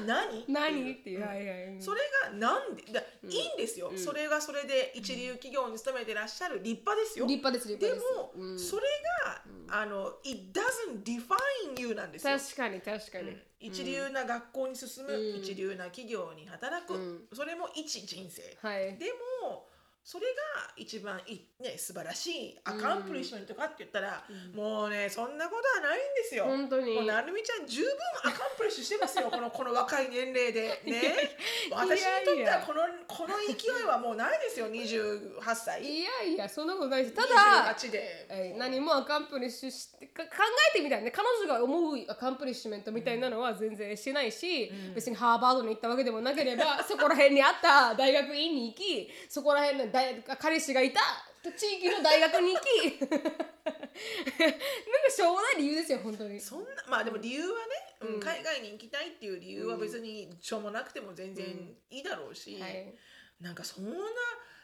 何？何？っていう、それがなんで？だ、いいんですよ、それがそれで一流企業に勤めてらっしゃる立派ですよ。立派です立で派です。も、うん。それが、あの it doesn't define you なんですよ。確かに確かに、一流な学校に進む、うん。一流な企業に働く、うん。それも一人生、はい。でもそれが一番いい、ね、素晴らしい accomplishment かって言ったら、もうねそんなことはないんですよ。本当に。もうなるみちゃん十分 accomplish してますよ (laughs) このこの若い年齢で。ね。私にとってはこのこの勢いはもうないですよ28歳。いやいやそんなことないです。ただ28で。えー何も accomplish してか考えてみたいね。彼女が思うアカンプリッシュメントみたいなのは全然してないし、別にハーバードに行ったわけでもなければそこら辺にあった大学院に行きそこら辺の大彼氏がいた地域の大学に行き (laughs) なんかしょうもない理由ですよ本当に。そんなまあでも理由はね、うん海外に行きたいっていう理由は別にしょうもなくても全然いいだろうし、はい。なんかそんな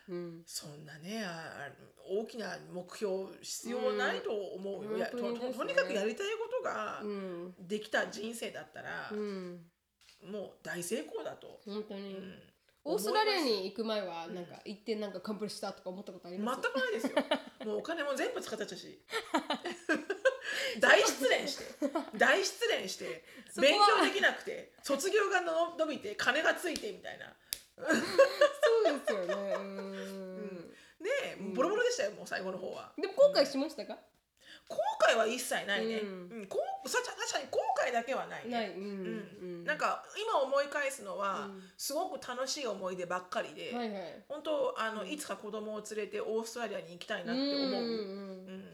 うん。そんなねあ大きな目標必要ないと思う。よ、うん。ね。ととにかくやりたいことがうん。できた人生だったら、うん。もう大成功だと、本当に、うんオーストラリアに行く前はなんか行ってなんかカンプリしたとか思ったことあり全ます？くないですよ。もうお金も全部使っちゃったし。(laughs) 大失恋して。大失恋して。そこは勉強できなくて。卒業がの伸びて金がついてみたいな。そうですよね。うん。ねえボロボロでしたよもう最後の方は。でも後悔しましたか、後悔は一切ないね、ううんんこうさ確かに後悔だけはないね。ない、うんなんか今思い返すのは、うん。すごく楽しい思い出ばっかりで、はいはい。本当あの、いつか子供を連れてオーストラリアに行きたいなって思う、うん。うん。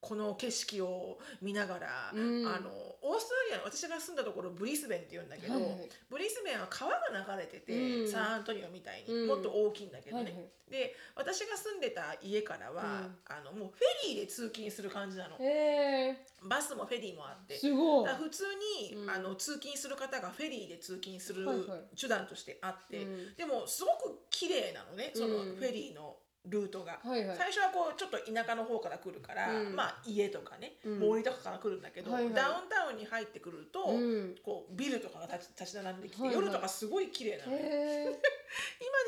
この景色を見ながら、うん。あのオーストラリアの私が住んだところブリスベンって言うんだけど、はいはい。ブリスベンは川が流れてて、うん。サンアントニオみたいに、うん。もっと大きいんだけどね、はいはい。で私が住んでた家からは、うん。あのもうフェリーで通勤する感じなの。バスもフェリーもあって。すご普通に、うん。あの通勤する方がフェリーで通勤するはいはい。手段としてあって、うん。でもすごく綺麗なのねそのうん。フェリーのルートが、はいはい。最初はこうちょっと田舎の方から来るから、うん。まあ家とかね、うん。森とかから来るんだけど、はいはい。ダウンタウンに入ってくると、うん。こうビルとかが立ち立ち並んできて、はいはい。夜とかすごい綺麗なのよ、(laughs) 今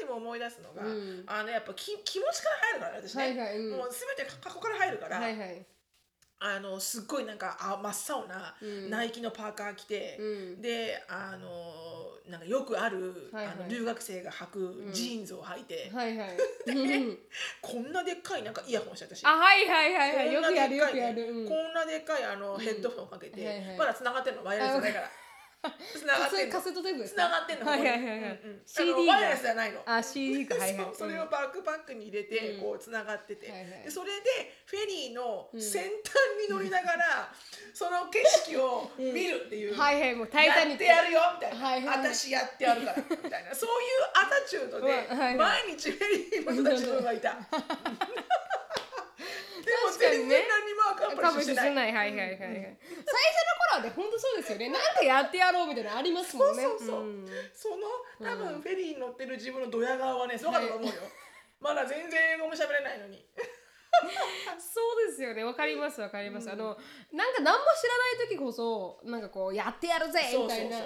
でも思い出すのが、うん。あのやっぱ気気持ちから入るからね私ね、はいはい。うん。もう全て過去から入るから、はいはい。あのすっごいなんかあ真っ青なうん。ナイキのパーカー着て、うん。であのなんかよくある、はいはい。あの留学生が履くジーンズを履いて、はいはい。う (laughs) んこんなでっかいなんかイヤホンして私。あはいはいはいはい。よくこんなやるよでっかいねくやる。うん。こんなでっかいあのヘッドホンをかけて、はいはい。まだ繋がってんのワイヤレスじゃないから繋がってんの？カセットテープですか？繋がってんの？はいはいはいはい。CD ワイヤレスじゃないの。あ CD か。はいはい。(laughs) それをバックパックに入れて、うん。こうつながってて、はいはい。でそれでフェリーの先端に乗りながら、(laughs) その景色を見るっていう、はいはい。もうタイタニック。やってやるよみたいな、はいはい。私やってやるからみたいな。そういうアタチュードで (laughs) はいはい。毎日フェリーの人たちのがいた。でも確かにね。全然何もアカンプリッシュしてない。ないはいはいはい。はい最初の頃はね本当そうですよね。なんかやってやろうみたいなのありますもんね。そうそうそう。うん。その多分フェリーに乗ってる自分のドヤ顔はねすごかったと思うよ。まだ全然英語も喋れないのに。(laughs) そうですよね。わかりますわかります、あのなんか何も知らない時こそなんかこうやってやるぜみたいな。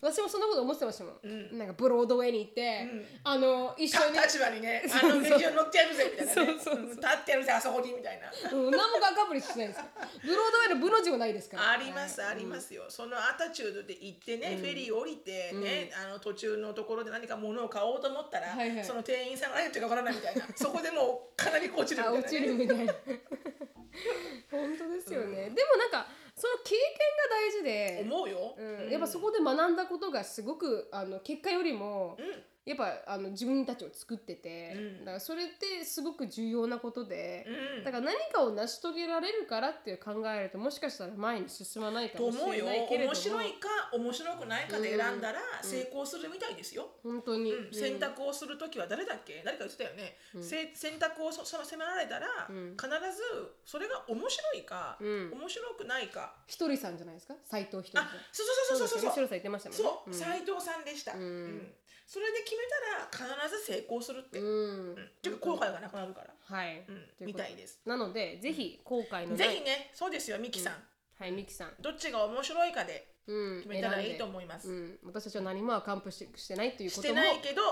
私もそんなこと思ってましたもん、うん。なんかブロードウェイに行って、ん。あの一緒に。た立場にね、(laughs) あの劇場に乗ってやるぜみたいなね。そうそう立ってやるぜあそこにみたいな。うん、何もかかぶりしないですよブロードウェイのブの字もないですから。ありますありますよ。そのアタチュードで行ってね、フェリー降りてね、あの途中のところで何か物を買おうと思ったら、はいはい。その店員さんが何言ってるかわからないみたいな。そこでもうかなり落ちるみたいな、ね。あ落ちるみたいな。(laughs) 本当ですよね、でもなんかその経験が大事で、思うよ。うん、やっぱそこで学んだことがすごくあの結果よりも、うんやっぱあの自分たちを作ってて、うん。だからそれってすごく重要なことで、うん。だから何かを成し遂げられるからっていう考えるともしかしたら前に進まないかもしと思うよ。れないけれども面白いか面白くないかで選んだら成功するみたいですよ。本当に、うん。選択をするときは誰だっけ？誰か言ってたよね、せ選択をそその迫られたら、ん。必ずそれが面白いか、うん。面白くないか。ひとりさんじゃないですか？斉藤ひとりさん。あそうそうそうそうそうですよね。白さん言ってましたもんね。そう。斉、藤さんでした、うんそれで決めたら必ず成功するって、うん、ちょっと後悔がなくなるから、はい、うん。みたいです。なのでぜひ後悔のぜひねそうですよミキさん、はいミキさん、どっちが面白いかでうん、決めたらいいと思います、うん、私たちは何もアカンプしてしてないというしことも。てないけど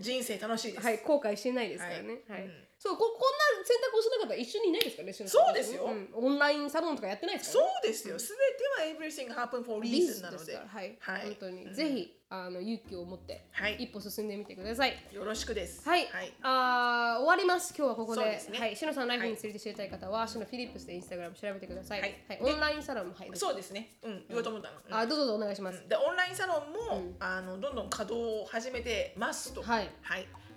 人生楽しいです、はい、後悔してないですからね。はい。い。はうん。そうこ、こんな選択をしなかったら一緒にいないですからね。そうですよ。ん。オンラインサロンとかやってないですかそらね。うですよ、すべては everything happen for リ reason なので。はい、はい。本当に、うん。ぜひあの勇気を持ってはい一歩進んでみてください。よろしくですはい、はいあー終わります。今日はここで、そうですねはい、シノさんライフについて知りたい方は、シノフィリップスでインスタグラム調べてください。はいオンラインサロンもはい。そうですね。うん、言おうと思ったの。うんあ、どうぞどうぞお願いします。で、オンラインサロンも、あのどんどん稼働を始めてますと。はい。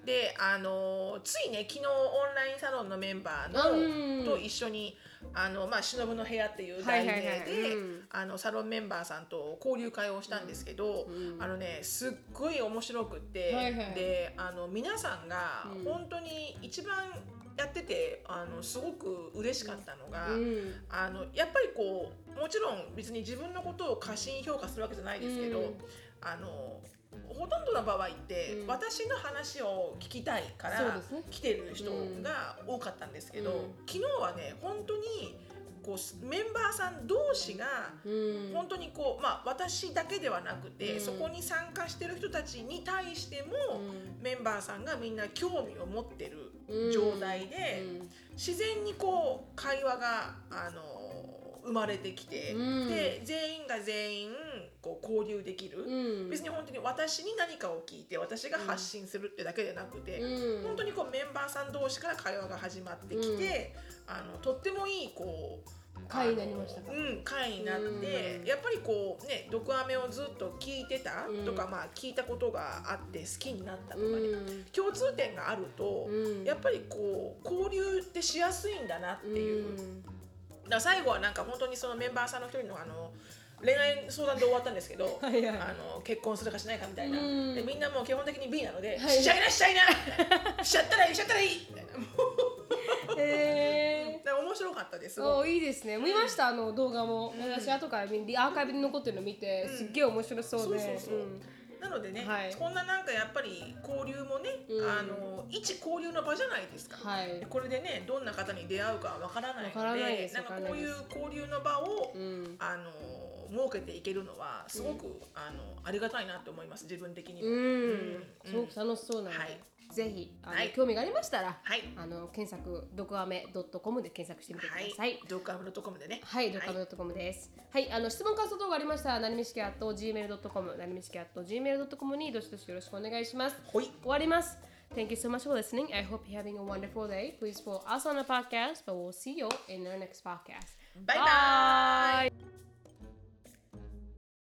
で、あのついね、昨日オンラインサロンのメンバうん。ーのと一緒に。あのまあ忍の部屋っていうはい題はいはい。名でうん。あのサロンメンバーさんと交流会をしたんですけど、あのねすっごい面白くって、はいはい。であの皆さんがうん。本当に一番やっててあのすごく嬉しかったのが、うん。あのやっぱりこうもちろん別に自分のことを過信評価するわけじゃないですけど、うん。あのほとんどの場合って、うん。私の話を聞きたいから来てる人が多かったんですけど、うん。昨日はね本当にこうメンバーさん同士がうん。本当にこう、まあ、私だけではなくて、うん。そこに参加してる人たちに対しても、うん。メンバーさんがみんな興味を持ってるうん。状態で。うん。自然にこう会話があの生まれてきて、うん。で全員が全員こう交流できる、うん。別に本当に私に何かを聞いて私が発信するってだけじゃなくて、うん。本当にこうメンバーさん同士から会話が始まってきて、あのとってもいいこう会になりましたうん、会になって、うん。やっぱりこうね「毒アメ」をずっと聞いてたとか、うんまあ聞いたことがあって好きになったとかね、うん。共通点があると、うん。やっぱりこう交流ってしやすいんだなっていう、うんだ最後はなんか本当にそのメンバーさんの一人のあの恋愛相談で終わったんですけど (laughs) はいはい。あの結婚するかしないかみたいな、うん。でみんなもう基本的に B なので、はいしちゃいなしちゃいなしちゃったらいいしちゃったらいいみたいな。もう。へだから面白かったですおいいですね。見ました？あの動画も。私後から見アーカイブに残ってるの見てすっげえ面白そうで。そうそうそう。うん。なのでね、はい。こんななんかやっぱり交流もね、うん。あの一交流の場じゃないですか。はい。これでねどんな方に出会うかわからないのでなんかこういう交流の場を、うん。あの設けていけるのはすごく、あのありがたいなと思います自分的にも。うん、うんすごく楽しそうなので、はいぜひあの、はい興味がありましたら、はいあの検索ドクアメ .com で検索してみてくだはいさい。、ドッグアムドットコムでね。はい、ドカムドットコムです。はい、あの質問感想等がありましたら、なにみしき at gmail.com、なにみしき at gmail.com にどしどしよろしくお願いします。ほい。終わります。Thank you so much for listening. I hope you're having a wonderful day. Please follow us on the podcast, but we'll see you in our next podcast. バイバイ Bye.